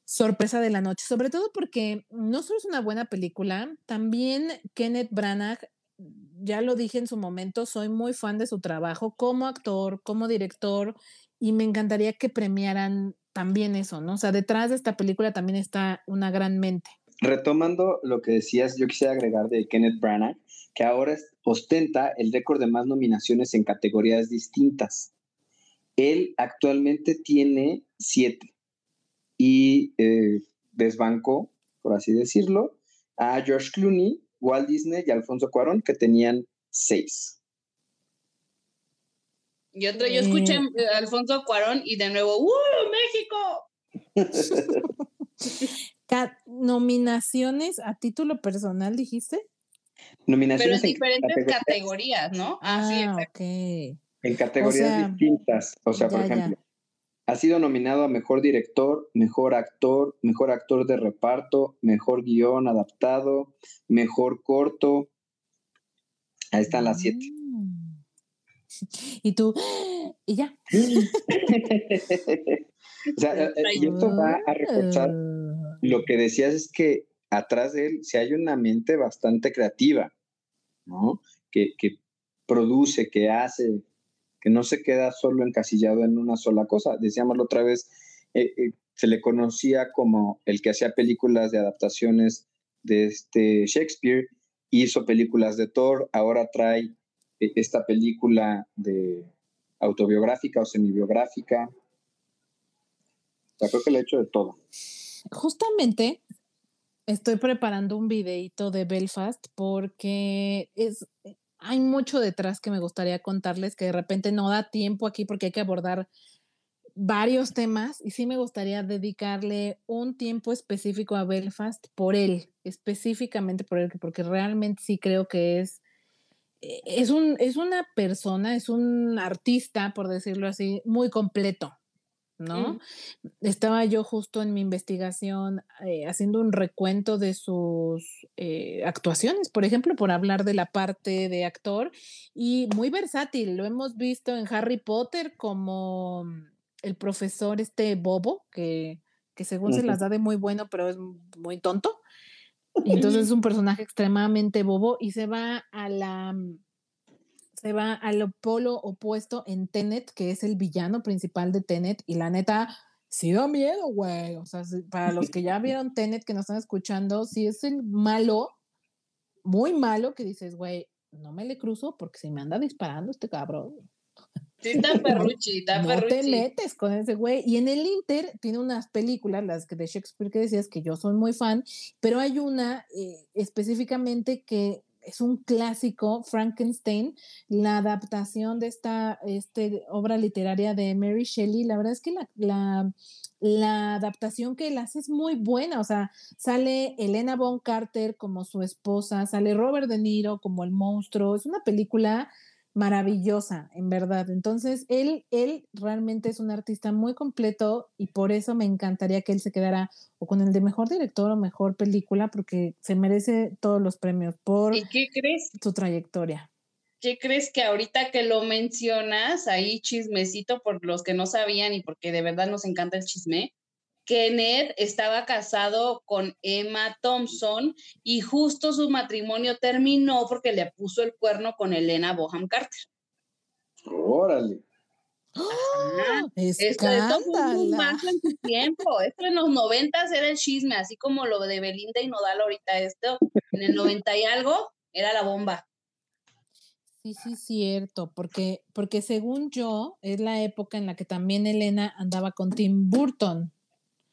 sorpresa de la noche, sobre todo porque no solo es una buena película, también Kenneth Branagh, ya lo dije en su momento, soy muy fan de su trabajo como actor, como director, y me encantaría que premiaran también eso, ¿no? O sea, detrás de esta película también está una gran mente. Retomando lo que decías, yo quisiera agregar de Kenneth Branagh, que ahora ostenta el récord de más nominaciones en categorías distintas. Él actualmente tiene siete y eh, desbancó, por así decirlo, a George Clooney, Walt Disney y Alfonso Cuarón, que tenían seis. Y otro, yo escuché a Alfonso Cuarón y de nuevo, ¡Uh, México! ¿Nominaciones a título personal, dijiste? Nominaciones Pero en diferentes categorías, ¿no? Ah, ok. En categorías distintas. O sea, por ejemplo, ha sido nominado a Mejor Director, Mejor Actor, Mejor Actor de Reparto, Mejor Guión Adaptado, Mejor Corto. Ahí están las siete. Mm. Y tú, y ya. o sea, eh, y esto va a reforzar lo que decías es que atrás de él si hay una mente bastante creativa, ¿no? Que, que produce, que hace, que no se queda solo encasillado en una sola cosa. Decíamos la otra vez, eh, eh, se le conocía como el que hacía películas de adaptaciones de este Shakespeare, hizo películas de Thor, ahora trae eh, esta película de autobiográfica o semibiográfica. O creo que le ha hecho de todo. Justamente estoy preparando un videito de Belfast porque es, hay mucho detrás que me gustaría contarles que de repente no da tiempo aquí porque hay que abordar varios temas y sí me gustaría dedicarle un tiempo específico a Belfast por él, específicamente por él, porque realmente sí creo que es, eh, es, un, es una persona, es un artista, por decirlo así, muy completo. ¿No? Estaba yo justo en mi investigación eh, haciendo un recuento de sus eh, actuaciones, por ejemplo, por hablar de la parte de actor, y muy versátil. Lo hemos visto en Harry Potter como el profesor este bobo, que, que según se las da de muy bueno, pero es muy tonto. Y entonces es un personaje extremadamente bobo y se va a la se va al polo opuesto en Tenet, que es el villano principal de Tenet, y la neta, sí da miedo, güey. O sea, para los que ya vieron Tenet, que nos están escuchando, sí es el malo, muy malo, que dices, güey, no me le cruzo porque se me anda disparando este cabrón. Sí, está perruchi, está no te metes con ese güey. Y en el Inter tiene unas películas, las de Shakespeare que decías, que yo soy muy fan, pero hay una eh, específicamente que es un clásico, Frankenstein, la adaptación de esta este, obra literaria de Mary Shelley. La verdad es que la, la, la adaptación que él hace es muy buena. O sea, sale Elena Von Carter como su esposa, sale Robert De Niro como el monstruo. Es una película maravillosa, en verdad. Entonces, él, él realmente es un artista muy completo y por eso me encantaría que él se quedara o con el de mejor director o mejor película, porque se merece todos los premios por ¿Y qué crees? su trayectoria. ¿Qué crees que ahorita que lo mencionas, ahí chismecito por los que no sabían y porque de verdad nos encanta el chisme? Kenneth estaba casado con Emma Thompson y justo su matrimonio terminó porque le puso el cuerno con Elena Boham Carter. Órale. ¡Oh! Esto, esto fue un más en su tiempo. Esto en los noventas era el chisme, así como lo de Belinda y Nodal ahorita esto. En el noventa y algo era la bomba. Sí, sí, cierto, porque, porque según yo, es la época en la que también Elena andaba con Tim Burton.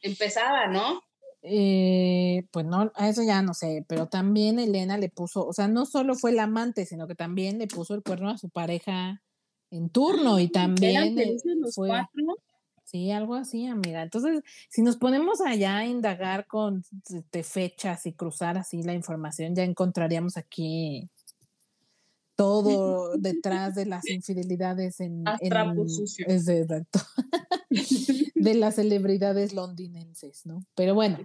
Empezaba, ¿no? Eh, pues no, a eso ya no sé, pero también Elena le puso, o sea, no solo fue el amante, sino que también le puso el cuerno a su pareja en turno y Ah, también los fue, cuatro. sí, algo así, amiga. Entonces, si nos ponemos allá a indagar con fechas y cruzar así la información, ya encontraríamos aquí todo detrás de las infidelidades en, Haz en- trapo sucio. es exacto de las celebridades londinenses, ¿no? Pero bueno,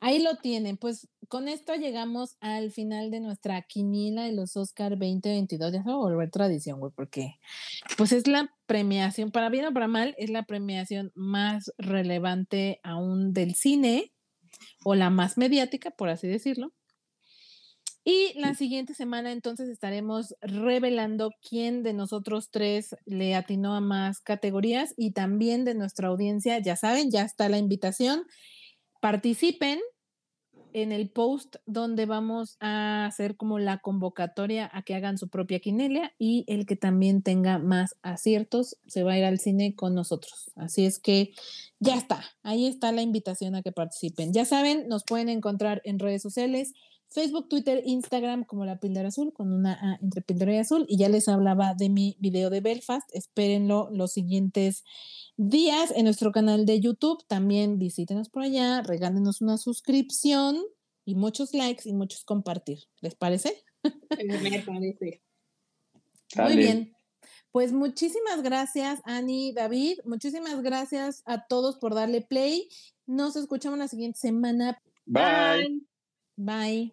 ahí lo tienen. Pues con esto llegamos al final de nuestra quiniela de los Oscar 2022. Ya se va a volver tradición, güey, porque pues es la premiación, para bien o para mal, es la premiación más relevante aún del cine o la más mediática, por así decirlo. Y la siguiente semana entonces estaremos revelando quién de nosotros tres le atinó a más categorías y también de nuestra audiencia. Ya saben, ya está la invitación. Participen en el post donde vamos a hacer como la convocatoria a que hagan su propia quinela y el que también tenga más aciertos se va a ir al cine con nosotros. Así es que ya está, ahí está la invitación a que participen. Ya saben, nos pueden encontrar en redes sociales, Facebook, Twitter, Instagram como la píldora azul con una A entre píldora y azul y ya les hablaba de mi video de Belfast, espérenlo los siguientes días en nuestro canal de YouTube. También visítenos por allá, regálenos una suscripción y muchos likes y muchos compartir. ¿Les parece? Me parece. Muy bien. Pues muchísimas gracias, Ani, David. Muchísimas gracias a todos por darle play. Nos escuchamos la siguiente semana. Bye. Bye.